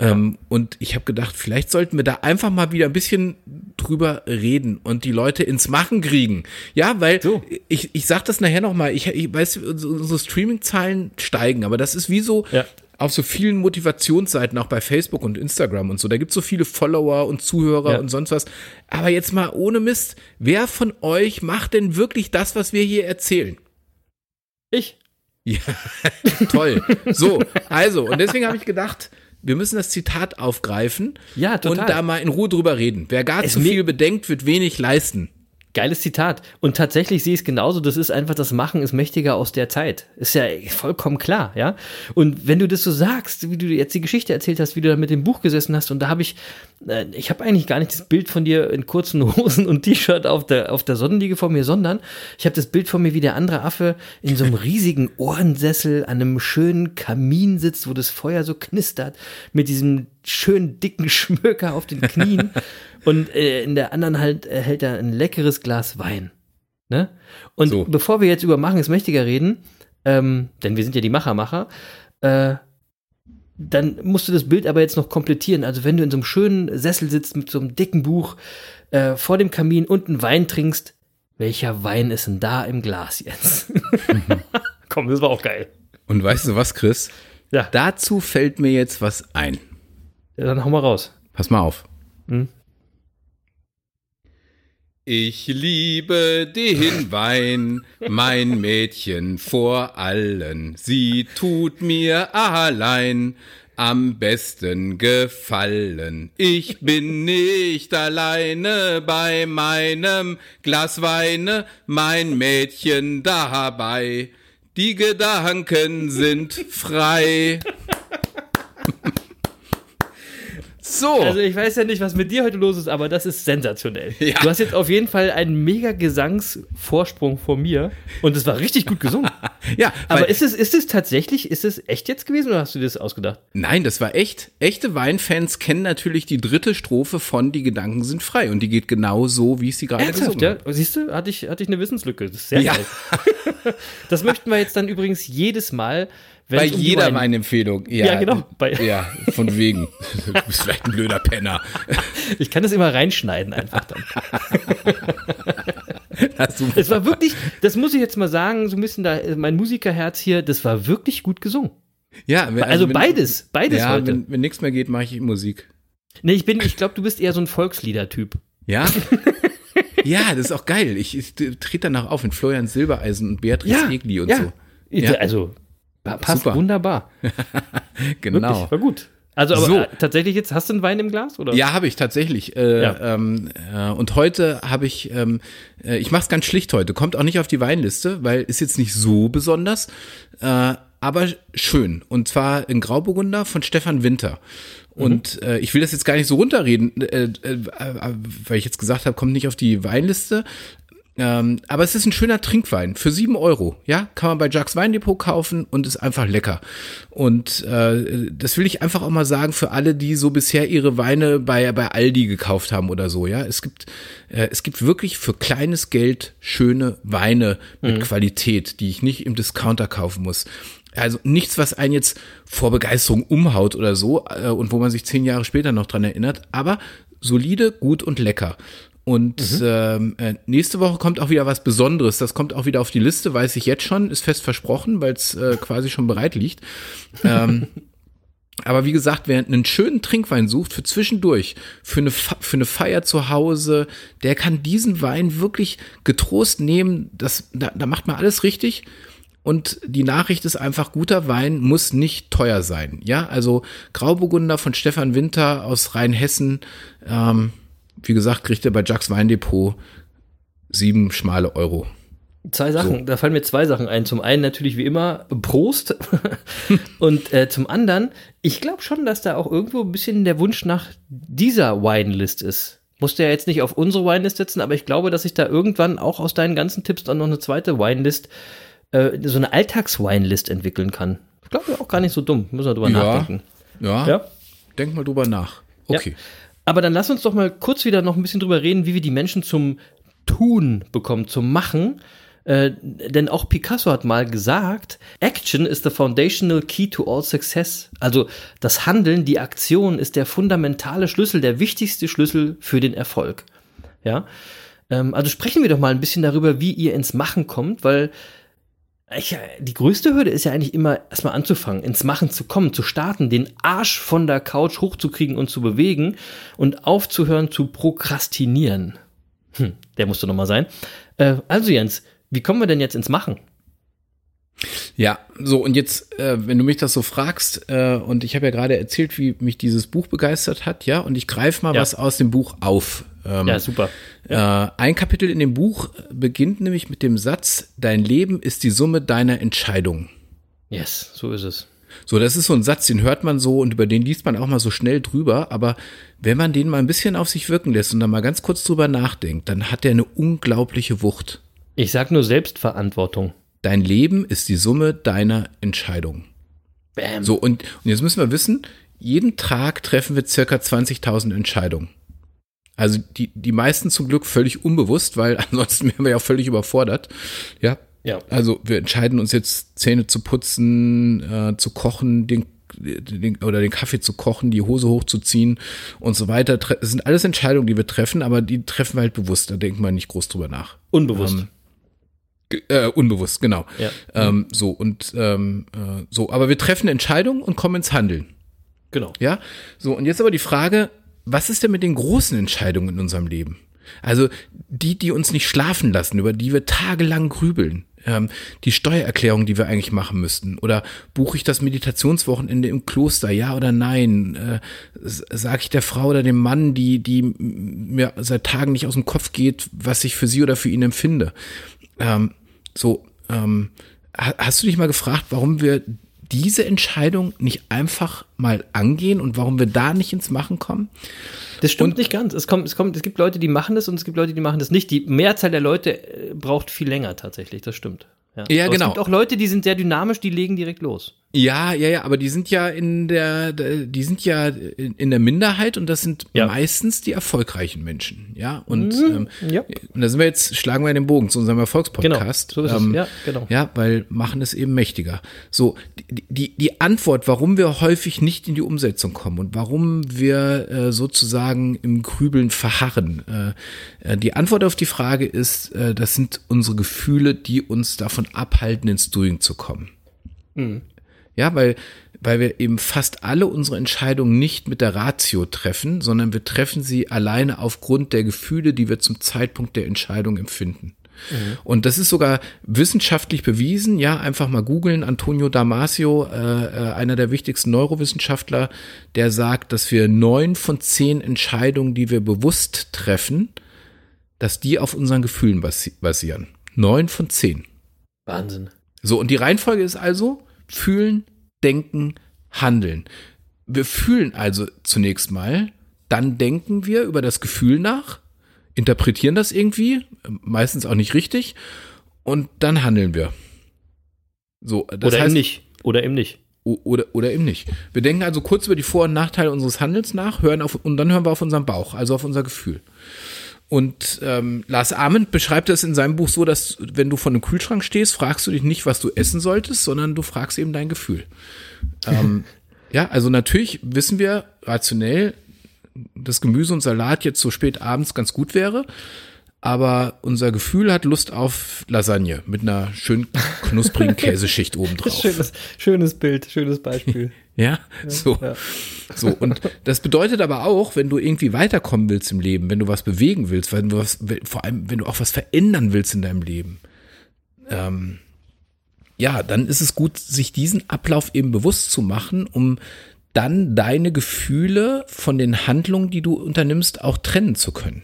Ähm, und ich habe gedacht, vielleicht sollten wir da einfach mal wieder ein bisschen drüber reden und die Leute ins Machen kriegen. Ja, weil So. ich, ich sag das nachher nochmal, ich, ich weiß, unsere unsere Streaming-Zahlen steigen, aber das ist wie so, Ja. Auf so vielen Motivationsseiten, auch bei Facebook und Instagram und so. Da gibt's so viele Follower und Zuhörer Ja. und sonst was. Aber jetzt mal ohne Mist, wer von euch macht denn wirklich das, was wir hier erzählen? Ich. Ja, toll. So, also, und deswegen habe ich gedacht, wir müssen das Zitat aufgreifen Ja, und da mal in Ruhe drüber reden. Wer gar Es zu viel bedenkt, wird wenig leisten. Geiles Zitat. Und tatsächlich sehe ich es genauso. Das ist einfach, das Machen ist mächtiger aus der Zeit. Ist ja vollkommen klar, ja. Und wenn du das so sagst, wie du jetzt die Geschichte erzählt hast, wie du da mit dem Buch gesessen hast, und da habe ich, äh, ich habe eigentlich gar nicht das Bild von dir in kurzen Hosen und T-Shirt auf der, auf der Sonnenliege vor mir, sondern ich habe das Bild von mir, wie der andere Affe in so einem riesigen Ohrensessel an einem schönen Kamin sitzt, wo das Feuer so knistert, mit diesem schönen dicken Schmöker auf den Knien. Und äh, in der anderen halt äh, hält er ein leckeres Glas Wein. Ne? Und So. bevor wir jetzt über Machen ist mächtiger reden, ähm, denn wir sind ja die Machermacher, äh, dann musst du das Bild aber jetzt noch komplettieren. Also wenn du in so einem schönen Sessel sitzt mit so einem dicken Buch äh, vor dem Kamin und einen Wein trinkst, welcher Wein ist denn da im Glas jetzt? Komm, das war auch geil. Und weißt du was, Chris? Ja, Dazu fällt mir jetzt was ein. ja dann hau mal raus. Pass mal auf. Hm? Ich liebe den Wein, mein Mädchen vor allen. Sie tut mir allein am besten gefallen. Ich bin nicht alleine bei meinem Glas Weine, mein Mädchen dabei. Die Gedanken sind frei. So. Also ich weiß ja nicht, was mit dir heute los ist, aber das ist sensationell. Ja. Du hast jetzt auf jeden Fall einen mega Gesangsvorsprung vor mir und es war richtig gut gesungen. ja, Aber ist es, ist es tatsächlich, ist es echt jetzt gewesen oder hast du dir das ausgedacht? Nein, das war echt. Echte Weinfans kennen natürlich die dritte Strophe von Die Gedanken sind frei und die geht genau so, wie ich sie gerade Ernsthaft, gesungen ja? habe. Siehst du, hatte ich, hatte ich eine Wissenslücke. Das ist sehr Ja. geil. Das möchten wir jetzt dann übrigens jedes Mal, Bei um jeder Wein- Weinempfehlung. Ja, Ja, genau. Bei- ja, von wegen. Du bist vielleicht ein blöder Penner. Ich kann das immer reinschneiden einfach dann. Es war wirklich, das muss ich jetzt mal sagen, so ein bisschen da, mein Musikerherz hier, das war wirklich gut gesungen. ja, Also, wenn- beides, beides Ja, heute. wenn, wenn nichts mehr geht, mache ich Musik. Nee, ich bin, ich glaube, du bist eher so ein Volkslieder-Typ. Ja? ja, das ist auch geil. Ich, ich trete danach auf mit Florian Silbereisen und Beatrice Egli und so. Ja. Also, passt Super. wunderbar. Genau. Wirklich, war gut. Also aber So. äh, tatsächlich jetzt, hast du einen Wein im Glas? Oder? Ja, habe ich tatsächlich. Äh, Ja. ähm, äh, und heute habe ich, ähm, äh, ich mache es ganz schlicht heute, kommt auch nicht auf die Weinliste, weil ist jetzt nicht so besonders, äh, aber schön. Und zwar in Grauburgunder von Stefan Winter. Und äh, ich will das jetzt gar nicht so runterreden, äh, äh, weil ich jetzt gesagt habe, kommt nicht auf die Weinliste. Ähm, aber es ist ein schöner Trinkwein für sieben Euro. Ja, kann man bei Jacques Weindepot kaufen und ist einfach lecker. Und äh, das will ich einfach auch mal sagen für alle, die so bisher ihre Weine bei, bei Aldi gekauft haben oder so. Ja, es gibt, äh, es gibt wirklich für kleines Geld schöne Weine mit Qualität, die ich nicht im Discounter kaufen muss. Also nichts, was einen jetzt vor Begeisterung umhaut oder so äh, und wo man sich zehn Jahre später noch dran erinnert, aber solide, gut und lecker. Und ähm, äh, nächste Woche kommt auch wieder was Besonderes. Das kommt auch wieder auf die Liste, weiß ich jetzt schon, ist fest versprochen, weil es äh, quasi schon bereit liegt. Ähm, aber wie gesagt, wer einen schönen Trinkwein sucht für zwischendurch, für eine, für eine Feier zu Hause, der kann diesen Wein wirklich getrost nehmen. Das, da, da macht man alles richtig. Und die Nachricht ist einfach, guter Wein muss nicht teuer sein. Ja, also Grauburgunder von Stefan Winter aus Rheinhessen. Ähm, wie gesagt, kriegt er bei Jacques Weindepot sieben schmale Euro. Zwei Sachen, da fallen mir zwei Sachen ein. Zum einen natürlich wie immer Prost und äh, zum anderen, ich glaube schon, dass da auch irgendwo ein bisschen der Wunsch nach dieser Winelist ist. Musste ja jetzt nicht auf unsere Winelist setzen, aber ich glaube, dass sich da irgendwann auch aus deinen ganzen Tipps dann noch eine zweite Winelist, äh, so eine Alltags-Winelist entwickeln kann. Ich glaube auch gar nicht so dumm, müssen wir drüber nachdenken. Ja, Ja. denk mal drüber nach. Okay. Ja. Aber dann lass uns doch mal kurz wieder noch ein bisschen drüber reden, wie wir die Menschen zum Tun bekommen, zum Machen. Äh, denn auch Picasso hat mal gesagt, Action is the foundational key to all success. Also das Handeln, die Aktion ist der fundamentale Schlüssel, der wichtigste Schlüssel für den Erfolg. Ja, ähm, also sprechen wir doch mal ein bisschen darüber, wie ihr ins Machen kommt, weil ich, die größte Hürde ist ja eigentlich immer erstmal anzufangen, ins Machen zu kommen, zu starten, den Arsch von der Couch hochzukriegen und zu bewegen und aufzuhören zu prokrastinieren. Hm, der musste nochmal sein. Äh, also Jens, wie kommen wir denn jetzt ins Machen? Ja, so und jetzt, äh, wenn du mich das so fragst, äh, und ich habe ja gerade erzählt, wie mich dieses Buch begeistert hat, ja, und ich greife mal Ja. was aus dem Buch auf. Ähm, Ja, super. Äh, ein Kapitel in dem Buch beginnt nämlich mit dem Satz, dein Leben ist die Summe deiner Entscheidungen. Yes, so ist es. So, das ist so ein Satz, den hört man so und über den liest man auch mal so schnell drüber, aber wenn man den mal ein bisschen auf sich wirken lässt und dann mal ganz kurz drüber nachdenkt, dann hat der eine unglaubliche Wucht. Ich sag nur Selbstverantwortung. Dein Leben ist die Summe deiner Entscheidungen. Bam. So, und, und jetzt müssen wir wissen, jeden Tag treffen wir circa 20.000 Entscheidungen. Also die, die meisten zum Glück völlig unbewusst, weil ansonsten wären wir ja völlig überfordert. Ja. Ja. Also wir entscheiden uns jetzt Zähne zu putzen, äh, zu kochen, den, den oder den Kaffee zu kochen, die Hose hochzuziehen und so weiter. Das sind alles Entscheidungen, die wir treffen, aber die treffen wir halt bewusst. Da denkt man nicht groß drüber nach. Unbewusst. Ähm, Äh, unbewusst, genau. Ja. Ähm, so und ähm, äh, so, aber wir treffen Entscheidungen und kommen ins Handeln. genau. Ja, so und jetzt aber die Frage, was ist denn mit den großen Entscheidungen in unserem Leben? Also die, die uns nicht schlafen lassen, über die wir tagelang grübeln. Ähm, die Steuererklärung, die wir eigentlich machen müssten. Oder buche ich das Meditationswochenende im Kloster, ja oder nein? Äh, Sage ich der Frau oder dem Mann, die, die mir seit Tagen nicht aus dem Kopf geht, was ich für sie oder für ihn empfinde? Ähm, so, ähm, ha- hast du dich mal gefragt, warum wir diese Entscheidung nicht einfach mal angehen und warum wir da nicht ins Machen kommen? Das stimmt Und- nicht ganz. Es, kommt, es, kommt, es gibt Leute, die machen das und es gibt Leute, die machen das nicht. Die Mehrzahl der Leute äh, braucht viel länger tatsächlich, das stimmt. Ja, Aber genau. Es gibt auch Leute, die sind sehr dynamisch, die legen direkt los. Ja, ja, ja, aber die sind ja in der, die sind ja in der Minderheit und das sind Ja. meistens die erfolgreichen Menschen, ja. Und, ähm, ja. und da sind wir jetzt, schlagen wir den Bogen zu unserem Erfolgspodcast. Genau, so es. Ja, genau. Ja, weil machen es eben mächtiger. So, die, die, die Antwort, warum wir häufig nicht in die Umsetzung kommen und warum wir äh, sozusagen im Grübeln verharren, äh, äh, die Antwort auf die Frage ist, äh, das sind unsere Gefühle, die uns davon abhalten, ins Doing zu kommen. Ja, weil, weil wir eben fast alle unsere Entscheidungen nicht mit der Ratio treffen, sondern wir treffen sie alleine aufgrund der Gefühle, die wir zum Zeitpunkt der Entscheidung empfinden. Und das ist sogar wissenschaftlich bewiesen. Ja, einfach mal googeln. Antonio Damasio, äh, äh, einer der wichtigsten Neurowissenschaftler, der sagt, dass wir neun von zehn Entscheidungen, die wir bewusst treffen, dass die auf unseren Gefühlen basi basieren. Neun von zehn. Wahnsinn. So, und die Reihenfolge ist also fühlen, denken, handeln. Wir fühlen also zunächst mal, dann denken wir über das Gefühl nach, interpretieren das irgendwie, meistens auch nicht richtig, und dann handeln wir. So, das oder heißt, eben nicht. Oder eben nicht. Oder, oder eben nicht. Wir denken also kurz über die Vor- und Nachteile unseres Handelns nach, hören auf, und dann hören wir auf unseren Bauch, also auf unser Gefühl. Und ähm, Lars Ament beschreibt das in seinem Buch so, dass wenn du vor einem Kühlschrank stehst, fragst du dich nicht, was du essen solltest, sondern du fragst eben dein Gefühl. ähm, ja, also natürlich wissen wir rationell, dass Gemüse und Salat jetzt so spät abends ganz gut wäre aber unser Gefühl hat Lust auf Lasagne mit einer schön knusprigen Käseschicht obendrauf. Schönes, schönes Bild, schönes Beispiel. ja, so. Ja. So, und das bedeutet aber auch, wenn du irgendwie weiterkommen willst im Leben, wenn du was bewegen willst, wenn du was, vor allem, wenn du auch was verändern willst in deinem Leben, ähm, ja, dann ist es gut, sich diesen Ablauf eben bewusst zu machen, um dann deine Gefühle von den Handlungen, die du unternimmst, auch trennen zu können.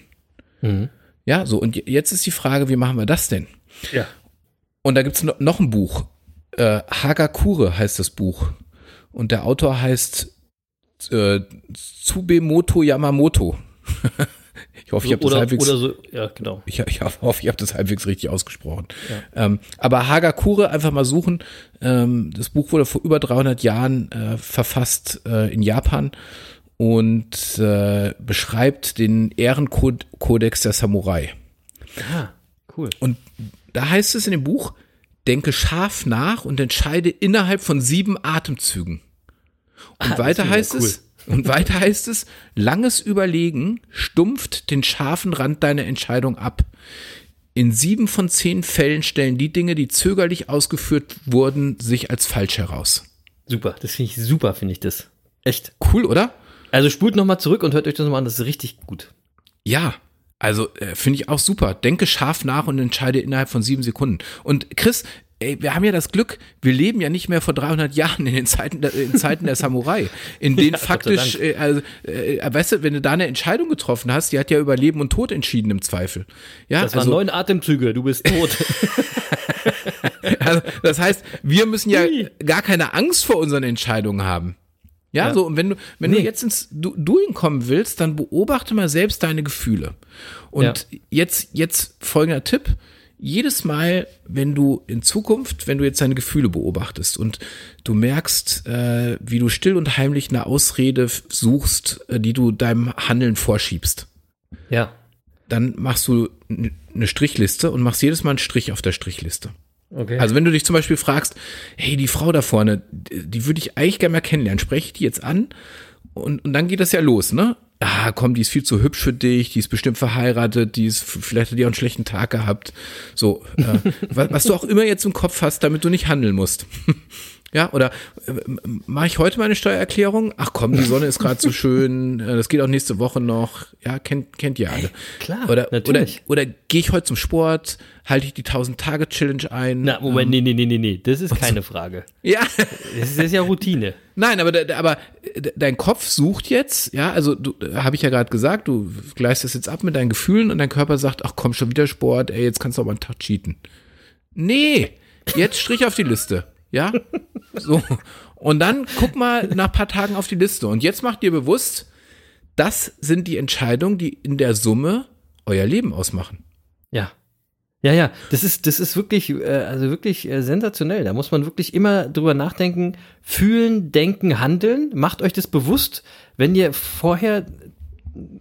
Mhm. Ja, so, und jetzt ist die Frage, wie machen wir das denn? Ja. Und da gibt es noch ein Buch. Äh, Hagakure heißt das Buch. Und der Autor heißt äh, Tsubemoto Yamamoto. ich hoffe, ich habe das halbwegs. Oder so, ja, genau. Ich, ich hoffe, ich habe das halbwegs richtig ausgesprochen. Ja. Ähm, aber Hagakure einfach mal suchen. Ähm, das Buch wurde vor über 300 Jahren äh, verfasst äh, in Japan und äh, beschreibt den Ehrenkodex der Samurai. Ah, cool. Und da heißt es in dem Buch, denke scharf nach und entscheide innerhalb von sieben Atemzügen. Und ah, weiter heißt cool. es, und weiter heißt es, langes Überlegen stumpft den scharfen Rand deiner Entscheidung ab. In sieben von zehn Fällen stellen die Dinge, die zögerlich ausgeführt wurden, sich als falsch heraus. Super, das finde ich super, finde ich das. Echt. Cool, oder? Also spult nochmal zurück und hört euch das nochmal an, das ist richtig gut. Ja, also äh, finde ich auch super. Denke scharf nach und entscheide innerhalb von sieben Sekunden. Und Chris, ey, wir haben ja das Glück, wir leben ja nicht mehr vor 300 Jahren in den Zeiten der, in Zeiten der Samurai, in denen ja, faktisch, äh, also, äh, weißt du, wenn du da eine Entscheidung getroffen hast, die hat ja über Leben und Tod entschieden im Zweifel. Ja, das waren also, neun Atemzüge, du bist tot. also, das heißt, wir müssen ja gar keine Angst vor unseren Entscheidungen haben. Ja, ja, so, und wenn du, wenn nee. du jetzt ins Doing kommen willst, dann beobachte mal selbst deine Gefühle. Und ja. jetzt, jetzt folgender Tipp. Jedes Mal, wenn du in Zukunft, wenn du jetzt deine Gefühle beobachtest und du merkst, äh, wie du still und heimlich eine Ausrede suchst, äh, die du deinem Handeln vorschiebst. Ja. Dann machst du eine Strichliste und machst jedes Mal einen Strich auf der Strichliste. Okay. Also wenn du dich zum Beispiel fragst, hey, die Frau da vorne, die würde ich eigentlich gerne mal kennenlernen, spreche ich die jetzt an? Und, und dann geht das ja los, ne? Ah, komm, die ist viel zu hübsch für dich, die ist bestimmt verheiratet, die ist, vielleicht hat die auch einen schlechten Tag gehabt. So, äh, was, was du auch immer jetzt im Kopf hast, damit du nicht handeln musst. Ja, oder äh, mache ich heute meine Steuererklärung? Ach komm, die Sonne ist gerade so schön, äh, das geht auch nächste Woche noch. Ja, kennt, kennt ihr alle. Klar, oder, natürlich. Oder, oder gehe ich heute zum Sport? Halte ich die 1000-Tage-Challenge ein? Na, Moment, ähm, nee, nee, nee, nee, nee, das ist keine Frage. Ja. Das ist, das ist ja Routine. Nein, aber, aber dein Kopf sucht jetzt, ja, also du habe ich ja gerade gesagt, du gleichst das jetzt ab mit deinen Gefühlen und dein Körper sagt, ach komm, schon wieder Sport, ey, jetzt kannst du auch mal einen Tag cheaten. Nee, jetzt Strich auf die Liste. Ja? So. Und dann guck mal nach ein paar Tagen auf die Liste. Und jetzt macht dir bewusst, das sind die Entscheidungen, die in der Summe euer Leben ausmachen. Ja. Ja, ja, das ist, das ist wirklich, äh, also wirklich äh, sensationell. Da muss man wirklich immer drüber nachdenken, fühlen, denken, handeln. Macht euch das bewusst, wenn ihr vorher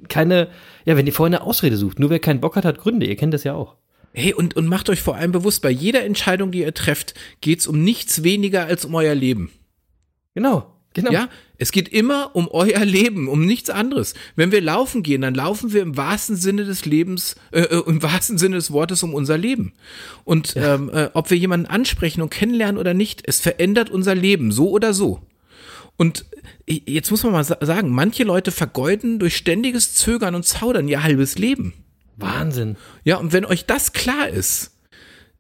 keine, ja, wenn ihr vorher eine Ausrede sucht. Nur wer keinen Bock hat, hat Gründe. Ihr kennt das ja auch. Hey, und, und macht euch vor allem bewusst, bei jeder Entscheidung, die ihr trefft, geht's um nichts weniger als um euer Leben. Genau. Genau. Ja, es geht immer um euer Leben, um nichts anderes. Wenn wir laufen gehen, dann laufen wir im wahrsten Sinne des Lebens, äh, äh im wahrsten Sinne des Wortes um unser Leben. Und ja. ähm, äh, ob wir jemanden ansprechen und kennenlernen oder nicht, es verändert unser Leben, so oder so. Und äh, jetzt muss man mal sagen, manche Leute vergeuden durch ständiges Zögern und Zaudern ihr halbes Leben. Wahnsinn. Ja, und wenn euch das klar ist,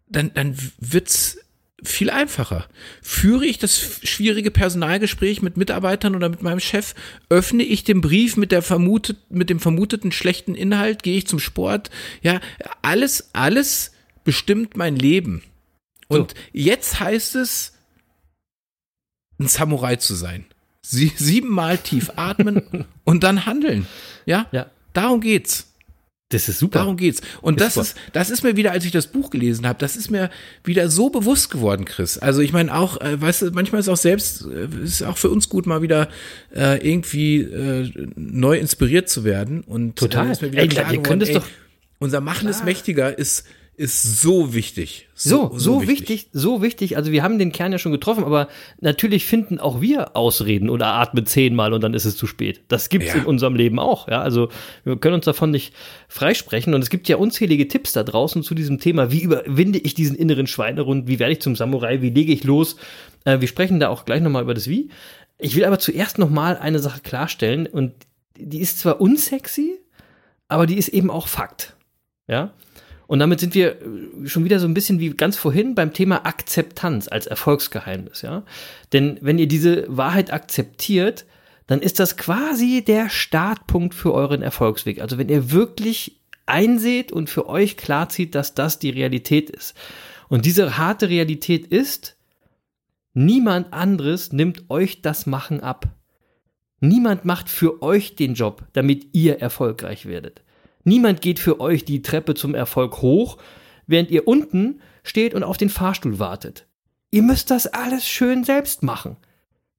dann, dann wird's viel einfacher. Führe ich das schwierige Personalgespräch mit Mitarbeitern oder mit meinem Chef? Öffne ich den Brief mit der vermutet, mit dem vermuteten schlechten Inhalt? Gehe ich zum Sport? Ja, alles, alles bestimmt mein Leben. Und so. jetzt heißt es, ein Samurai zu sein. Sie, siebenmal tief atmen und dann handeln. Ja? ja. Darum geht's. Das ist super. Darum geht's. Und ist das super. ist, das ist mir wieder, als ich das Buch gelesen habe, das ist mir wieder so bewusst geworden, Chris. Also ich meine auch, äh, weißt du, manchmal ist auch selbst, äh, ist auch für uns gut, mal wieder äh, irgendwie äh, neu inspiriert zu werden. Und total. Äh, ist mir wieder ey, klar, ihr könnt es doch. Unser Machen klar. ist mächtiger ist ist so wichtig. So, so, so wichtig. wichtig. so wichtig. Also wir haben den Kern ja schon getroffen, aber natürlich finden auch wir Ausreden oder atmen zehnmal und dann ist es zu spät. Das gibt's ja. in unserem Leben auch. Ja, also wir können uns davon nicht freisprechen und es gibt ja unzählige Tipps da draußen zu diesem Thema. Wie überwinde ich diesen inneren Schweinerund? Wie werde ich zum Samurai? Wie lege ich los? Äh, wir sprechen da auch gleich nochmal über das Wie. Ich will aber zuerst nochmal eine Sache klarstellen und die ist zwar unsexy, aber die ist eben auch Fakt. Ja, und damit sind wir äh, schon wieder so ein bisschen wie ganz vorhin beim Thema Akzeptanz als Erfolgsgeheimnis, ja. Denn wenn ihr diese Wahrheit akzeptiert, dann ist das quasi der Startpunkt für euren Erfolgsweg. Also wenn ihr wirklich einseht und für euch klarzieht, dass das die Realität ist. Und diese harte Realität ist, niemand anderes nimmt euch das Machen ab. Niemand macht für euch den Job, damit ihr erfolgreich werdet. Niemand geht für euch die Treppe zum Erfolg hoch, während ihr unten steht und auf den Fahrstuhl wartet. Ihr müsst das alles schön selbst machen.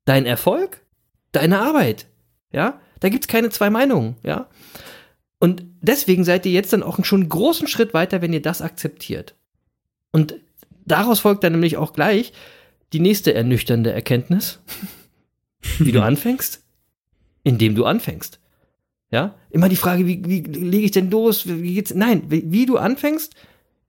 Dein Erfolg, deine Arbeit. Ja, da gibt's keine zwei Meinungen, ja. Und deswegen seid ihr jetzt dann auch schon einen großen Schritt weiter, wenn ihr das akzeptiert. Und daraus folgt dann nämlich auch gleich die nächste ernüchternde Erkenntnis, wie du anfängst, indem du anfängst. Ja, immer die Frage, wie, wie lege ich denn los? Wie geht's? Nein, wie, wie du anfängst,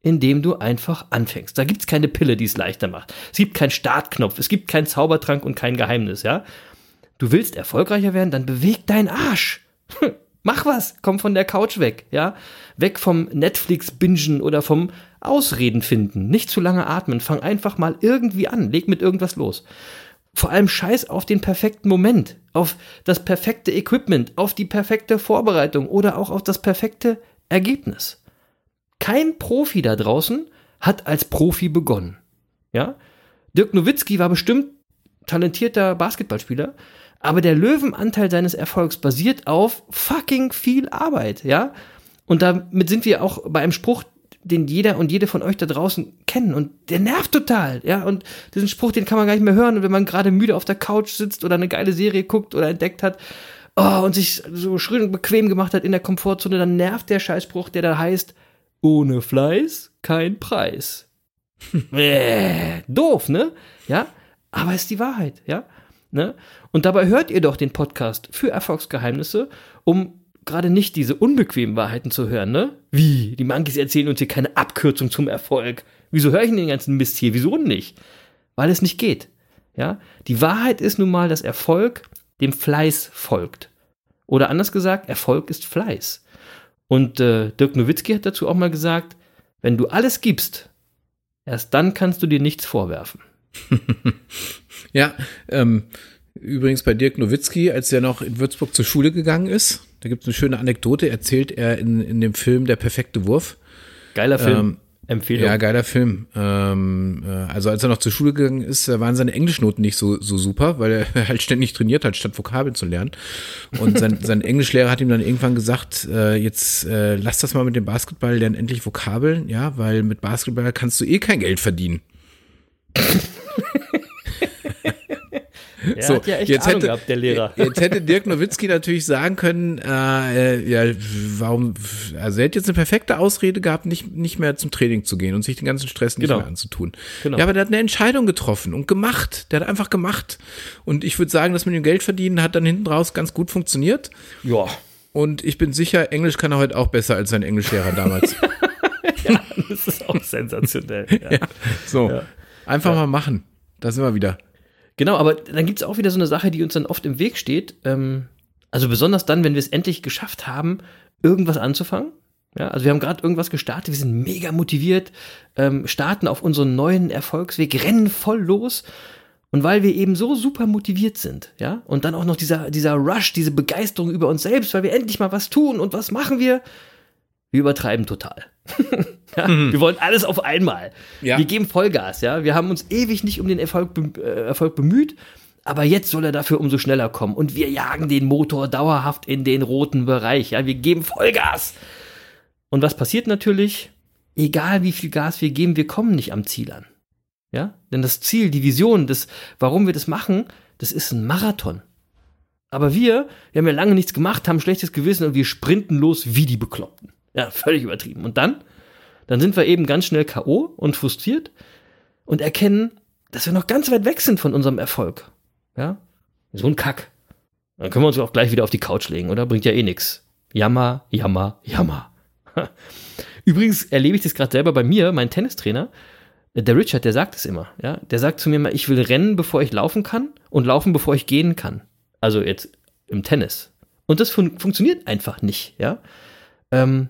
indem du einfach anfängst. Da gibt's keine Pille, die es leichter macht. Es gibt keinen Startknopf, es gibt keinen Zaubertrank und kein Geheimnis, ja? Du willst erfolgreicher werden, dann beweg deinen Arsch. Mach was, komm von der Couch weg, ja? Weg vom Netflix-Bingen oder vom Ausreden finden. Nicht zu lange atmen, fang einfach mal irgendwie an, leg mit irgendwas los. Vor allem scheiß auf den perfekten Moment, auf das perfekte Equipment, auf die perfekte Vorbereitung oder auch auf das perfekte Ergebnis. Kein Profi da draußen hat als Profi begonnen. Ja? Dirk Nowitzki war bestimmt talentierter Basketballspieler, aber der Löwenanteil seines Erfolgs basiert auf fucking viel Arbeit, ja? Und damit sind wir auch bei einem Spruch, den jeder und jede von euch da draußen kennen und der nervt total, ja, und diesen Spruch, den kann man gar nicht mehr hören und wenn man gerade müde auf der Couch sitzt oder eine geile Serie guckt oder entdeckt hat, oh, und sich so schön und bequem gemacht hat in der Komfortzone, dann nervt der Scheißspruch, der da heißt, ohne Fleiß kein Preis. äh, doof, ne? Ja, aber ist die Wahrheit, ja? Ne? Und dabei hört ihr doch den Podcast für Erfolgsgeheimnisse, um gerade nicht diese unbequemen Wahrheiten zu hören, ne? Wie? Die Monkeys erzählen uns hier keine Abkürzung zum Erfolg. Wieso höre ich denn den ganzen Mist hier? Wieso nicht? Weil es nicht geht. Ja? Die Wahrheit ist nun mal, dass Erfolg dem Fleiß folgt. Oder anders gesagt, Erfolg ist Fleiß. Und äh, Dirk Nowitzki hat dazu auch mal gesagt, wenn du alles gibst, erst dann kannst du dir nichts vorwerfen. ja, ähm, übrigens bei Dirk Nowitzki, als er noch in Würzburg zur Schule gegangen ist, da gibt es eine schöne Anekdote, erzählt er in, in dem Film Der perfekte Wurf. Geiler Film. Ähm, Empfehlung. Ja, geiler Film. Ähm, äh, also als er noch zur Schule gegangen ist, waren seine Englischnoten nicht so, so super, weil er halt ständig trainiert hat, statt Vokabeln zu lernen. Und sein, sein Englischlehrer hat ihm dann irgendwann gesagt, äh, jetzt äh, lass das mal mit dem Basketball, lern endlich Vokabeln, ja, weil mit Basketball kannst du eh kein Geld verdienen. Er so, hat ja echt jetzt Ahnung hätte, gehabt, der Lehrer. Jetzt hätte Dirk Nowitzki natürlich sagen können, äh, ja, warum, also er hätte jetzt eine perfekte Ausrede gehabt, nicht, nicht mehr zum Training zu gehen und sich den ganzen Stress nicht genau. mehr anzutun. Genau. Ja, aber der hat eine Entscheidung getroffen und gemacht. Der hat einfach gemacht. Und ich würde sagen, das mit dem Geld verdienen hat dann hinten raus ganz gut funktioniert. Ja. Und ich bin sicher, Englisch kann er heute auch besser als sein Englischlehrer damals. ja, das ist auch sensationell. Ja. ja so, einfach mal machen. Da sind wir wieder. Genau, aber dann gibt es auch wieder so eine Sache, die uns dann oft im Weg steht. Ähm, also besonders dann, wenn wir es endlich geschafft haben, irgendwas anzufangen. Ja, also wir haben gerade irgendwas gestartet, wir sind mega motiviert, ähm, starten auf unseren neuen Erfolgsweg, rennen voll los. Und weil wir eben so super motiviert sind, ja, und dann auch noch dieser, dieser Rush, diese Begeisterung über uns selbst, weil wir endlich mal was tun und was machen wir? Wir übertreiben total. ja, mhm. Wir wollen alles auf einmal. Ja. Wir geben Vollgas, ja. Wir haben uns ewig nicht um den Erfolg, äh, Erfolg bemüht, aber jetzt soll er dafür umso schneller kommen. Und wir jagen den Motor dauerhaft in den roten Bereich, ja. Wir geben Vollgas. Und was passiert natürlich? Egal wie viel Gas wir geben, wir kommen nicht am Ziel an. Ja? Denn das Ziel, die Vision, das, warum wir das machen, das ist ein Marathon. Aber wir, wir haben ja lange nichts gemacht, haben schlechtes Gewissen und wir sprinten los wie die Bekloppten. Ja, völlig übertrieben. Und dann? Dann sind wir eben ganz schnell K.O. und frustriert und erkennen, dass wir noch ganz weit weg sind von unserem Erfolg. Ja? So ein Kack. Dann können wir uns auch gleich wieder auf die Couch legen, oder? Bringt ja eh nix. Jammer, jammer, jammer. Übrigens erlebe ich das gerade selber bei mir, mein Tennistrainer, der Richard, der sagt es immer, ja. Der sagt zu mir mal, ich will rennen, bevor ich laufen kann und laufen, bevor ich gehen kann. Also jetzt im Tennis. Und das fun funktioniert einfach nicht, ja. Ähm,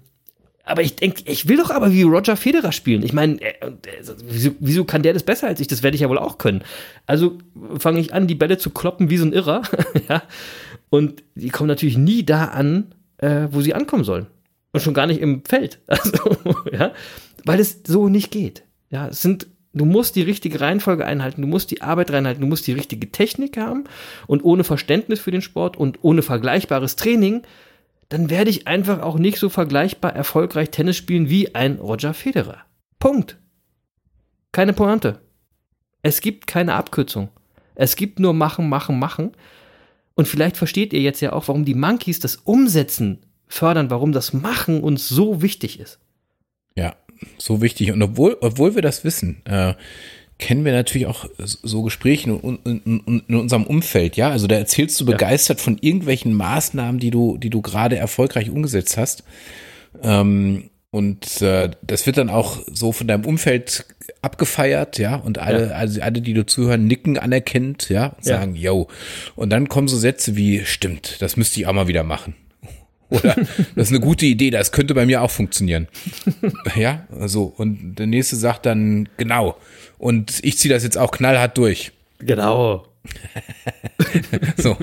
aber ich denke, ich will doch aber wie Roger Federer spielen. Ich meine, äh, wieso, wieso, kann der das besser als ich? Das werde ich ja wohl auch können. Also fange ich an, die Bälle zu kloppen wie so ein Irrer, ja. Und die kommen natürlich nie da an, äh, wo sie ankommen sollen. Und schon gar nicht im Feld. Also, ja, weil es so nicht geht. Ja, es sind, du musst die richtige Reihenfolge einhalten, du musst die Arbeit reinhalten, du musst die richtige Technik haben und ohne Verständnis für den Sport und ohne vergleichbares Training, dann werde ich einfach auch nicht so vergleichbar erfolgreich Tennis spielen wie ein Roger Federer. Punkt. Keine Pointe. Es gibt keine Abkürzung. Es gibt nur machen, machen, machen. Und vielleicht versteht ihr jetzt ja auch, warum die Monkeys das Umsetzen fördern, warum das Machen uns so wichtig ist. Ja, so wichtig. Und obwohl, obwohl wir das wissen, äh, kennen wir natürlich auch so Gespräche in, in, in, unserem Umfeld, ja. Also da erzählst du begeistert ja. von irgendwelchen Maßnahmen, die du, die du gerade erfolgreich umgesetzt hast. Ähm, und äh, das wird dann auch so von deinem Umfeld abgefeiert, ja, und alle, ja. also alle, die du zuhören, nicken anerkennt, ja, und sagen, yo. Und dann kommen so Sätze wie, stimmt, das müsste ich auch mal wieder machen. Oder das ist eine gute Idee, das könnte bei mir auch funktionieren. Ja, so. Und der nächste sagt dann, genau. Und ich ziehe das jetzt auch knallhart durch. Genau. So,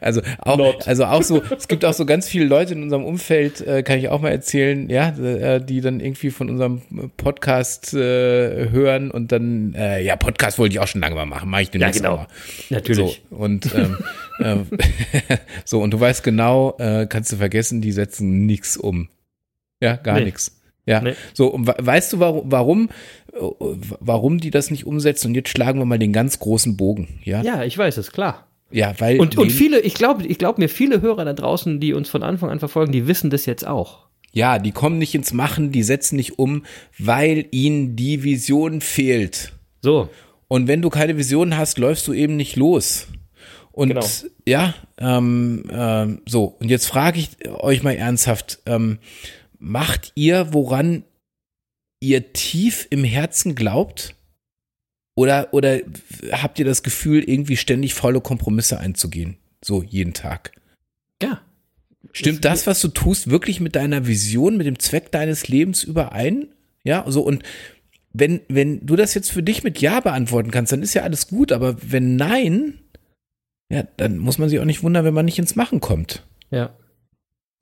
also auch, also auch so, es gibt auch so ganz viele Leute in unserem Umfeld, äh, kann ich auch mal erzählen, ja, äh, die dann irgendwie von unserem Podcast äh, hören und dann, äh, ja, Podcast wollte ich auch schon lange mal machen, mache ich demnächst ja, genau. Mal. Natürlich. So, und ähm, äh, so, und du weißt genau, äh, kannst du vergessen, die setzen nichts um. Ja, gar nee. nichts. Ja, nee. so, und weißt du, warum, warum, warum die das nicht umsetzen? Und jetzt schlagen wir mal den ganz großen Bogen, ja? Ja, ich weiß es, klar. Ja, weil. Und, und viele, ich glaube, ich glaube mir, viele Hörer da draußen, die uns von Anfang an verfolgen, die wissen das jetzt auch. Ja, die kommen nicht ins Machen, die setzen nicht um, weil ihnen die Vision fehlt. So. Und wenn du keine Vision hast, läufst du eben nicht los. Und genau. ja, ähm, ähm, so, und jetzt frage ich euch mal ernsthaft, ähm, macht ihr, woran ihr tief im Herzen glaubt? Oder, oder habt ihr das Gefühl, irgendwie ständig faule Kompromisse einzugehen? So jeden Tag. Ja. Stimmt das, was du tust, wirklich mit deiner Vision, mit dem Zweck deines Lebens überein? Ja, so und wenn, wenn du das jetzt für dich mit Ja beantworten kannst, dann ist ja alles gut, aber wenn nein, ja, dann muss man sich auch nicht wundern, wenn man nicht ins Machen kommt. Ja.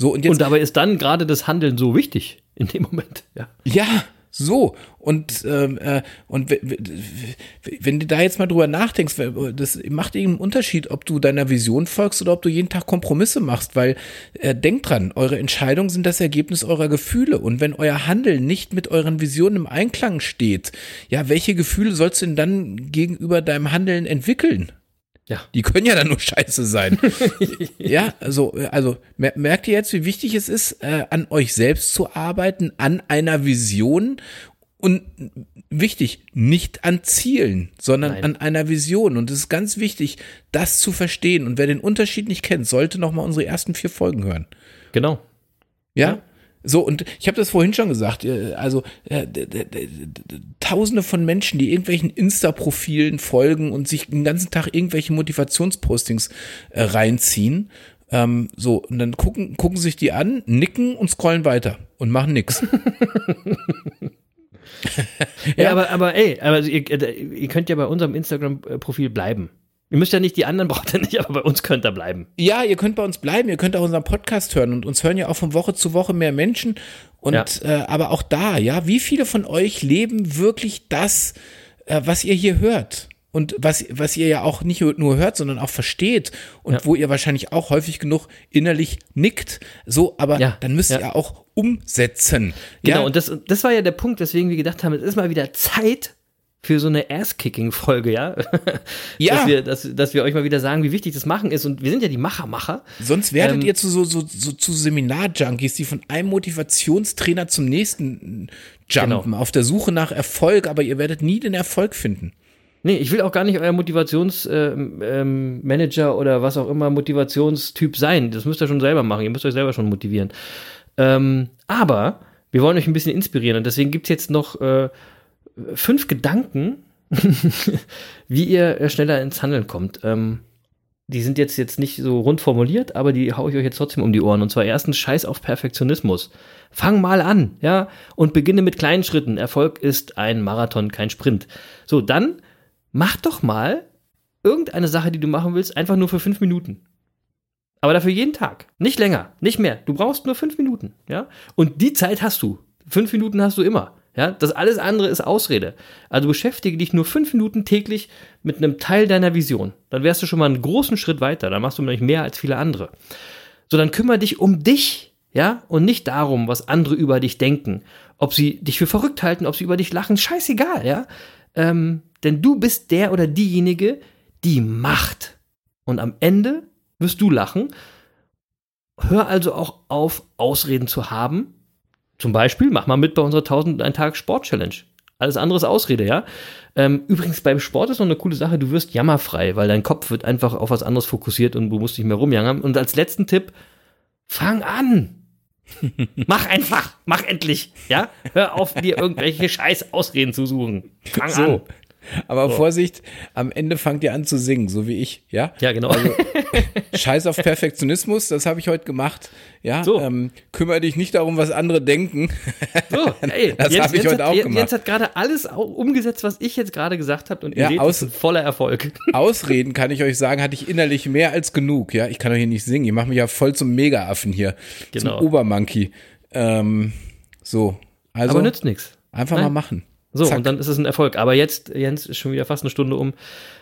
So, und, jetzt, und dabei ist dann gerade das Handeln so wichtig in dem Moment. Ja, ja so. Und, ähm, äh, und wenn du da jetzt mal drüber nachdenkst, das macht eben einen Unterschied, ob du deiner Vision folgst oder ob du jeden Tag Kompromisse machst, weil äh, denkt dran, eure Entscheidungen sind das Ergebnis eurer Gefühle. Und wenn euer Handeln nicht mit euren Visionen im Einklang steht, ja, welche Gefühle sollst du denn dann gegenüber deinem Handeln entwickeln? Ja. Die können ja dann nur scheiße sein. ja, also, also merkt ihr jetzt, wie wichtig es ist, äh, an euch selbst zu arbeiten, an einer Vision und wichtig, nicht an Zielen, sondern Nein. an einer Vision. Und es ist ganz wichtig, das zu verstehen. Und wer den Unterschied nicht kennt, sollte nochmal unsere ersten vier Folgen hören. Genau. Ja? ja? So, und ich habe das vorhin schon gesagt, äh, also äh, tausende von Menschen, die irgendwelchen Insta-Profilen folgen und sich den ganzen Tag irgendwelche Motivationspostings äh, reinziehen Ähm, so, und dann gucken, gucken sich die an, nicken und scrollen weiter und machen nix. ja, ja, aber, aber ey, aber ihr, ihr könnt ja bei unserem Instagram-Profil bleiben. Ihr müsst ja nicht, die anderen braucht ihr nicht, aber bei uns könnt ihr bleiben. Ja, ihr könnt bei uns bleiben, ihr könnt auch unseren Podcast hören und uns hören ja auch von Woche zu Woche mehr Menschen. Und ja. äh, aber auch da, ja, wie viele von euch leben wirklich das, äh, was ihr hier hört? Und was, was ihr ja auch nicht nur hört, sondern auch versteht und ja. wo ihr wahrscheinlich auch häufig genug innerlich nickt. So, aber ja. dann müsst ihr auch umsetzen. Genau, und das, das war ja der Punkt, weswegen wir gedacht haben, es ist mal wieder Zeit, für so eine Ass-Kicking-Folge, ja? ja. Dass wir, dass, dass wir euch mal wieder sagen, wie wichtig das Machen ist. Und wir sind ja die Macher-Macher. Sonst werdet ähm, ihr zu so, so, so zu Seminar-Junkies, die von einem Motivationstrainer zum nächsten jumpen, genau. auf der Suche nach Erfolg, aber ihr werdet nie den Erfolg finden. Nee, ich will auch gar nicht euer Motivationsmanager ähm, ähm, oder was auch immer Motivationstyp sein. Das müsst ihr schon selber machen. Ihr müsst euch selber schon motivieren. Ähm, aber wir wollen euch ein bisschen inspirieren und deswegen gibt es jetzt noch äh, fünf Gedanken, wie ihr äh, schneller ins Handeln kommt. Ähm, die sind jetzt, jetzt nicht so rund formuliert, aber die haue ich euch jetzt trotzdem um die Ohren. Und zwar erstens Scheiß auf Perfektionismus. Fang mal an, ja, und beginne mit kleinen Schritten. Erfolg ist ein Marathon, kein Sprint. So, dann mach doch mal irgendeine Sache, die du machen willst, einfach nur für fünf Minuten. Aber dafür jeden Tag. Nicht länger, nicht mehr. Du brauchst nur fünf Minuten, ja. Und die Zeit hast du. Fünf Minuten hast du immer. Ja, das alles andere ist Ausrede. Also beschäftige dich nur fünf Minuten täglich mit einem Teil deiner Vision. Dann wärst du schon mal einen großen Schritt weiter. Dann machst du nämlich mehr als viele andere. So, dann kümmere dich um dich, ja, und nicht darum, was andere über dich denken. Ob sie dich für verrückt halten, ob sie über dich lachen, scheißegal, ja. Ähm, denn du bist der oder diejenige, die macht. Und am Ende wirst du lachen. Hör also auch auf, Ausreden zu haben zum Beispiel, mach mal mit bei unserer 1001 Tag Sport Challenge. Alles andere ist Ausrede, ja. Ähm, übrigens, beim Sport ist noch eine coole Sache, du wirst jammerfrei, weil dein Kopf wird einfach auf was anderes fokussiert und du musst nicht mehr rumjangern. Und als letzten Tipp, fang an. mach einfach, mach endlich, ja. Hör auf, dir irgendwelche scheiß Ausreden zu suchen. Fang so. an. Aber so. Vorsicht, am Ende fangt ihr an zu singen, so wie ich, ja? Ja, genau. Also, Scheiß auf Perfektionismus, das habe ich heute gemacht. Ja, so. ähm, kümmere dich nicht darum, was andere denken. So, ey, das habe ich heute hat, auch gemacht. Jens hat gerade alles umgesetzt, was ich jetzt gerade gesagt habe und ihr ja, seht, aus, voller Erfolg. Ausreden kann ich euch sagen, hatte ich innerlich mehr als genug. Ja, ich kann doch hier nicht singen. Ihr macht mich ja voll zum Mega-Affen hier, genau. zum Obermonkey. Ähm, so, also. Aber nützt nichts. Einfach Nein. mal machen. So, Zack. und dann ist es ein Erfolg. Aber jetzt, Jens, ist schon wieder fast eine Stunde um.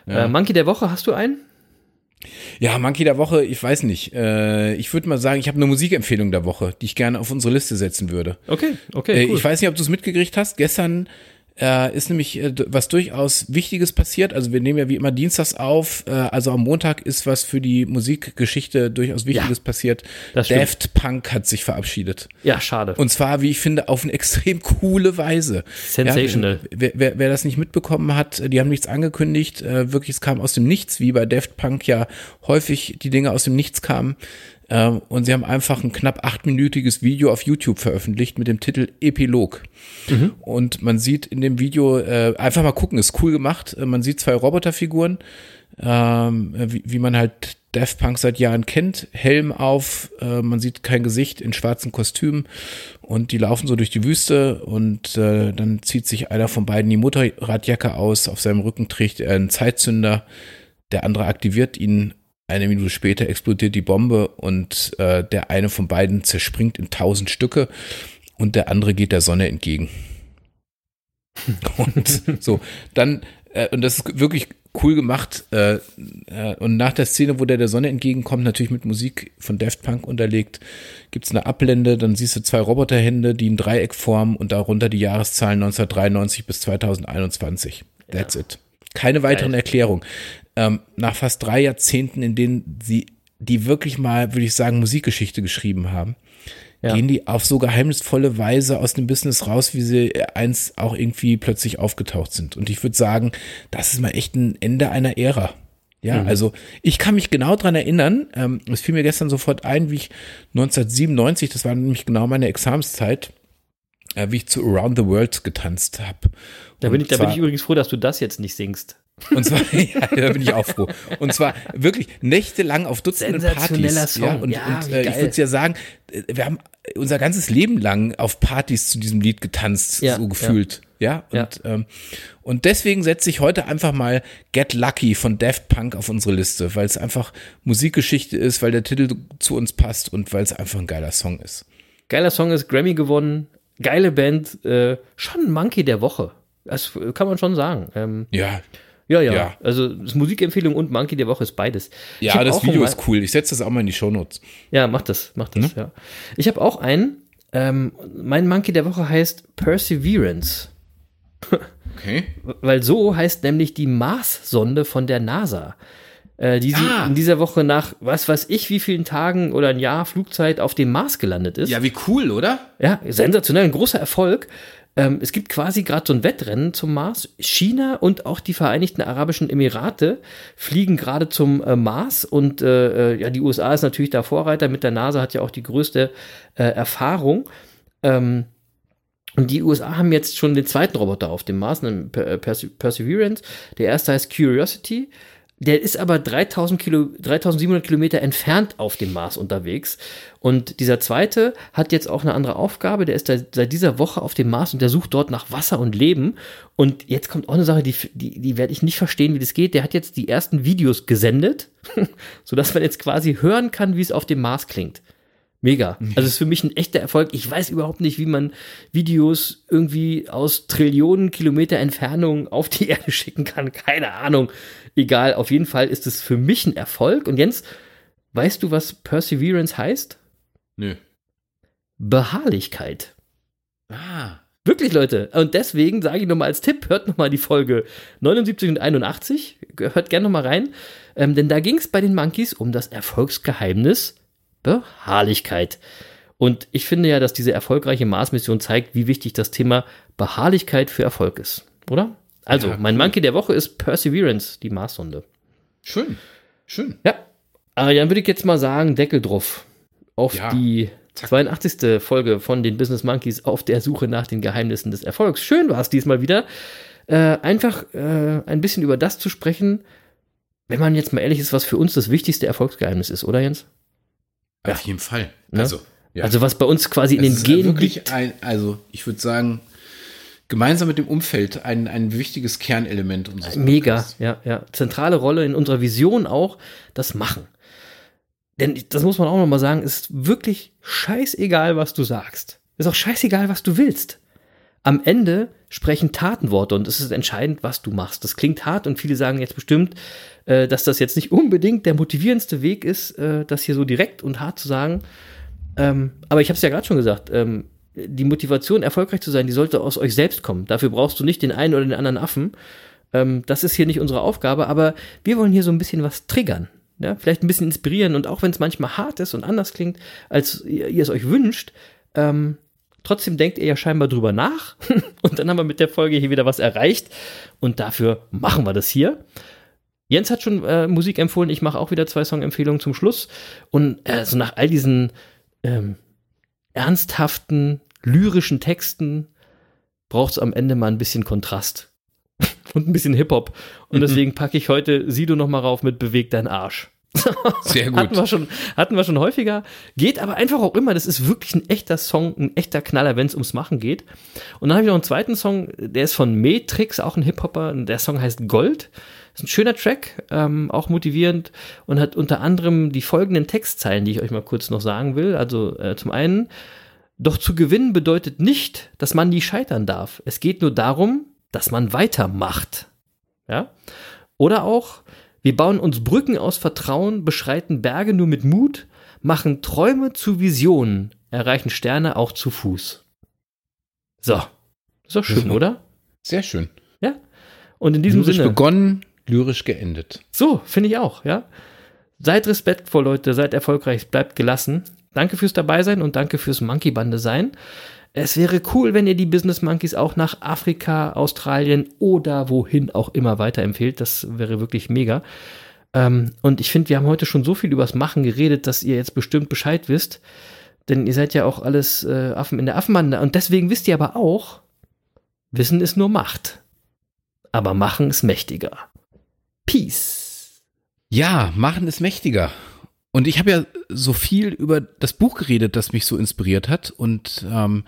Ja. Äh, Monkey der Woche, hast du einen? Ja, Monkey der Woche, ich weiß nicht. Äh, ich würde mal sagen, ich habe eine Musikempfehlung der Woche, die ich gerne auf unsere Liste setzen würde. Okay, okay. Äh, cool. Ich weiß nicht, ob du es mitgekriegt hast. Gestern äh, ist nämlich äh, was durchaus Wichtiges passiert. Also wir nehmen ja wie immer Dienstags auf. Äh, also am Montag ist was für die Musikgeschichte durchaus Wichtiges ja, passiert. Daft Punk hat sich verabschiedet. Ja, schade. Und zwar, wie ich finde, auf eine extrem coole Weise. Sensational. Ja, wer, wer, wer das nicht mitbekommen hat, die haben nichts angekündigt. Äh, wirklich, es kam aus dem Nichts, wie bei Daft Punk ja häufig die Dinge aus dem Nichts kamen. Ähm, und sie haben einfach ein knapp achtminütiges Video auf YouTube veröffentlicht mit dem Titel Epilog. Mhm. Und man sieht in dem Video, äh, einfach mal gucken, ist cool gemacht. Äh, man sieht zwei Roboterfiguren, ähm, wie, wie man halt Daft Punk seit Jahren kennt. Helm auf, äh, man sieht kein Gesicht in schwarzen Kostümen und die laufen so durch die Wüste und äh, dann zieht sich einer von beiden die Motorradjacke aus. Auf seinem Rücken trägt er einen Zeitzünder. Der andere aktiviert ihn eine Minute später explodiert die Bombe und äh, der eine von beiden zerspringt in tausend Stücke und der andere geht der Sonne entgegen. und so, dann, äh, und das ist wirklich cool gemacht. Äh, äh, und nach der Szene, wo der der Sonne entgegenkommt, natürlich mit Musik von Daft Punk unterlegt, gibt's eine Ablende, dann siehst du zwei Roboterhände, die ein Dreieck formen und darunter die Jahreszahlen 1993 bis 2021. That's ja. it. Keine weiteren Erklärungen ähm, nach fast drei Jahrzehnten, in denen sie die wirklich mal, würde ich sagen, Musikgeschichte geschrieben haben, ja. gehen die auf so geheimnisvolle Weise aus dem Business raus, wie sie eins auch irgendwie plötzlich aufgetaucht sind. Und ich würde sagen, das ist mal echt ein Ende einer Ära. Ja, mhm. also ich kann mich genau dran erinnern, ähm, es fiel mir gestern sofort ein, wie ich 1997, das war nämlich genau meine Examenszeit, äh, wie ich zu Around the World getanzt habe. Da bin, ich, da bin ich übrigens froh, dass du das jetzt nicht singst. Und zwar, ja, da bin ich auch froh. Und zwar wirklich nächtelang auf Dutzenden Partys. Song. Ja, und, Ja, und äh, ich würde ja sagen, äh, wir haben unser ganzes Leben lang auf Partys zu diesem Lied getanzt, Ja, so gefühlt. Ja, Ja. und, Ähm, und deswegen setze ich heute einfach mal Get Lucky von Daft Punk auf unsere Liste, weil es einfach Musikgeschichte ist, weil der Titel zu uns passt und weil es einfach ein geiler Song ist. Geiler Song ist Grammy gewonnen, geile Band, äh, schon ein Monkey der Woche. Das kann man schon sagen. Ähm, Ja, ja, ja, Ja. Also Musikempfehlung und Monkey der Woche ist beides. Ja das Video ist cool. Ich setze das auch mal in die Shownotes. Ja, mach das, mach Ne? das, ja. Ich habe auch einen. Ähm, mein Monkey der Woche heißt Perseverance. Okay. Weil so heißt nämlich die Mars-Sonde von der NASA. Äh, die Ah. in dieser Woche nach was weiß ich wie vielen Tagen oder ein Jahr Flugzeit auf dem Mars gelandet ist. Ja, wie cool, oder? Ja, sensationell, ein großer Erfolg. Ähm, es gibt quasi gerade so ein Wettrennen zum Mars. China und auch die Vereinigten Arabischen Emirate fliegen gerade zum äh, Mars und äh, äh, ja, die USA ist natürlich da Vorreiter. Mit der NASA hat ja auch die größte äh, Erfahrung. Ähm, und die USA haben jetzt schon den zweiten Roboter auf dem Mars, einen Perse Perseverance. Der erste heißt Curiosity. Der ist aber 3000 Kilo, 3700 Kilometer entfernt auf dem Mars unterwegs. Und dieser zweite hat jetzt auch eine andere Aufgabe. Der ist da, seit dieser Woche auf dem Mars und der sucht dort nach Wasser und Leben. Und jetzt kommt auch eine Sache, die, die, die werde ich nicht verstehen, wie das geht. Der hat jetzt die ersten Videos gesendet, sodass man jetzt quasi hören kann, wie es auf dem Mars klingt. Mega. Also es ist für mich ein echter Erfolg. Ich weiß überhaupt nicht, wie man Videos irgendwie aus Trillionen Kilometer Entfernung auf die Erde schicken kann. Keine Ahnung. Egal, auf jeden Fall ist es für mich ein Erfolg. Und Jens, weißt du, was Perseverance heißt? Nö. Beharrlichkeit. Ah. Wirklich, Leute. Und deswegen sage ich nochmal als Tipp, hört nochmal die Folge 79 und 81. Hört gerne nochmal rein. Ähm, denn da ging es bei den Monkeys um das Erfolgsgeheimnis Beharrlichkeit. Und ich finde ja, dass diese erfolgreiche Mars-Mission zeigt, wie wichtig das Thema Beharrlichkeit für Erfolg ist. Oder? Also, Ja, mein cool. Monkey der Woche ist Perseverance, die Mars-Sonde. Schön. Schön. Ja. Aber dann würde ich jetzt mal sagen, Deckel drauf. Auf Ja. die 82. Folge von den Business Monkeys auf der Suche nach den Geheimnissen des Erfolgs. Schön war es diesmal wieder. Äh, einfach äh, ein bisschen über das zu sprechen, wenn man jetzt mal ehrlich ist, was für uns das wichtigste Erfolgsgeheimnis ist, oder Jens? Auf jeden Fall. Ne? Also, ja. Also was bei uns quasi in Es den ist Genen liegt. ein, also ich würde sagen, gemeinsam mit dem Umfeld ein, ein wichtiges Kernelement unseres Mega, ja, ja. Zentrale Rolle in unserer Vision auch, das Machen. Denn das muss man auch nochmal sagen, ist wirklich scheißegal, was du sagst. Ist auch scheißegal, was du willst. Am Ende sprechen Tatenworte und es ist entscheidend, was du machst. Das klingt hart und viele sagen jetzt bestimmt, äh, dass das jetzt nicht unbedingt der motivierendste Weg ist, äh, das hier so direkt und hart zu sagen. Ähm, aber ich habe es ja gerade schon gesagt, ähm, die Motivation, erfolgreich zu sein, die sollte aus euch selbst kommen. Dafür brauchst du nicht den einen oder den anderen Affen. Ähm, das ist hier nicht unsere Aufgabe, aber wir wollen hier so ein bisschen was triggern. Ja? Vielleicht ein bisschen inspirieren und auch wenn es manchmal hart ist und anders klingt, als ihr, ihr es euch wünscht, ähm, trotzdem denkt ihr ja scheinbar drüber nach und dann haben wir mit der Folge hier wieder was erreicht und dafür machen wir das hier. Jens hat schon äh, Musik empfohlen, ich mache auch wieder zwei Songempfehlungen zum Schluss und äh, so nach all diesen ähm, ernsthaften, lyrischen Texten braucht es am Ende mal ein bisschen Kontrast und ein bisschen Hip-Hop. Und deswegen packe ich heute Sido noch mal rauf mit Beweg dein Arsch. Sehr Hatten gut. wir, schon, hatten wir schon häufiger. Geht aber einfach auch immer. Das ist wirklich ein echter Song, ein echter Knaller, wenn es ums Machen geht. Und dann habe ich noch einen zweiten Song, der ist von Matrix, auch ein Hip-Hopper. Der Song heißt Gold. Ist ein schöner Track, ähm, auch motivierend und hat unter anderem die folgenden Textzeilen, die ich euch mal kurz noch sagen will. Also äh, zum einen, doch zu gewinnen bedeutet nicht, dass man nie scheitern darf. Es geht nur darum, dass man weitermacht. Ja? Oder auch, wir bauen uns Brücken aus Vertrauen, beschreiten Berge nur mit Mut, machen Träume zu Visionen, erreichen Sterne auch zu Fuß. So. Ist doch schön, oder? Sehr schön. Ja. Und in diesem Lyrisch Sinne. begonnen, lyrisch geendet. So, finde ich auch, ja. Seid respektvoll, Leute, seid erfolgreich, bleibt gelassen. Danke fürs Dabeisein und danke fürs Monkey-Bande sein. Es wäre cool, wenn ihr die Business Monkeys auch nach Afrika, Australien oder wohin auch immer weiterempfehlt. Das wäre wirklich mega. Ähm, und ich finde, wir haben heute schon so viel übers Machen geredet, dass ihr jetzt bestimmt Bescheid wisst. Denn ihr seid ja auch alles äh, Affen in der Affenbande. Und deswegen wisst ihr aber auch, Wissen ist nur Macht. Aber Machen ist mächtiger. Peace. Ja, machen ist mächtiger. Und ich habe ja so viel über das Buch geredet, das mich so inspiriert hat. Und ähm,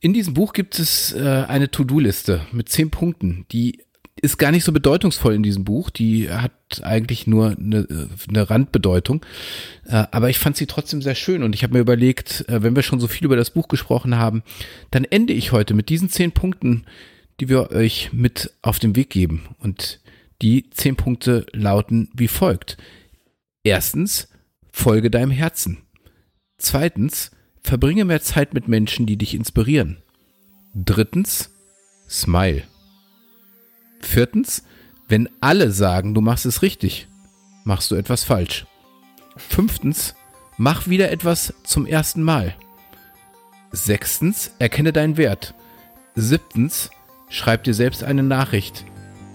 in diesem Buch gibt es äh, eine To-Do-Liste mit zehn Punkten, die ist gar nicht so bedeutungsvoll in diesem Buch. Die hat eigentlich nur eine, eine Randbedeutung. Äh, aber ich fand sie trotzdem sehr schön und ich habe mir überlegt, äh, wenn wir schon so viel über das Buch gesprochen haben, dann ende ich heute mit diesen zehn Punkten, die wir euch mit auf den Weg geben. Und die zehn Punkte lauten wie folgt. Erstens, folge deinem Herzen. Zweitens, verbringe mehr Zeit mit Menschen, die dich inspirieren. Drittens, smile. Viertens, wenn alle sagen, du machst es richtig, machst du etwas falsch. Fünftens, mach wieder etwas zum ersten Mal. Sechstens, erkenne deinen Wert. Siebtens, schreib dir selbst eine Nachricht.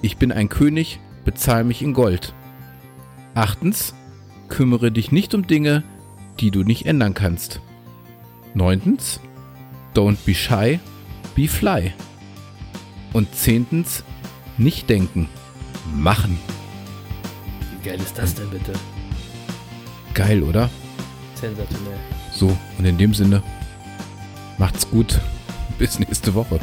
Ich bin ein König, bezahl mich in Gold. Achtens, kümmere dich nicht um Dinge, die du nicht ändern kannst. Neuntens, don't be shy, be fly. Und zehntens, nicht denken, machen. Wie geil ist das denn bitte? Geil, oder? Sensationell. So, und in dem Sinne, macht's gut. Bis nächste Woche.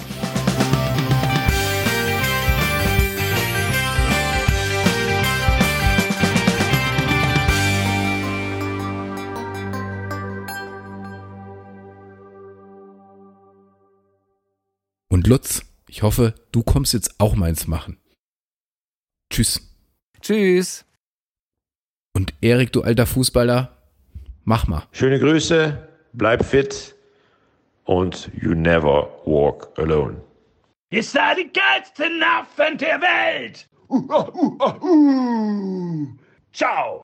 Und Lutz, ich hoffe, du kommst jetzt auch meins machen. Tschüss. Tschüss. Und Erik, du alter Fußballer, mach mal. Schöne Grüße, bleib fit und you never walk alone. Ihr seid die geilsten Affen der Welt! Uh, uh, uh, uh. Ciao!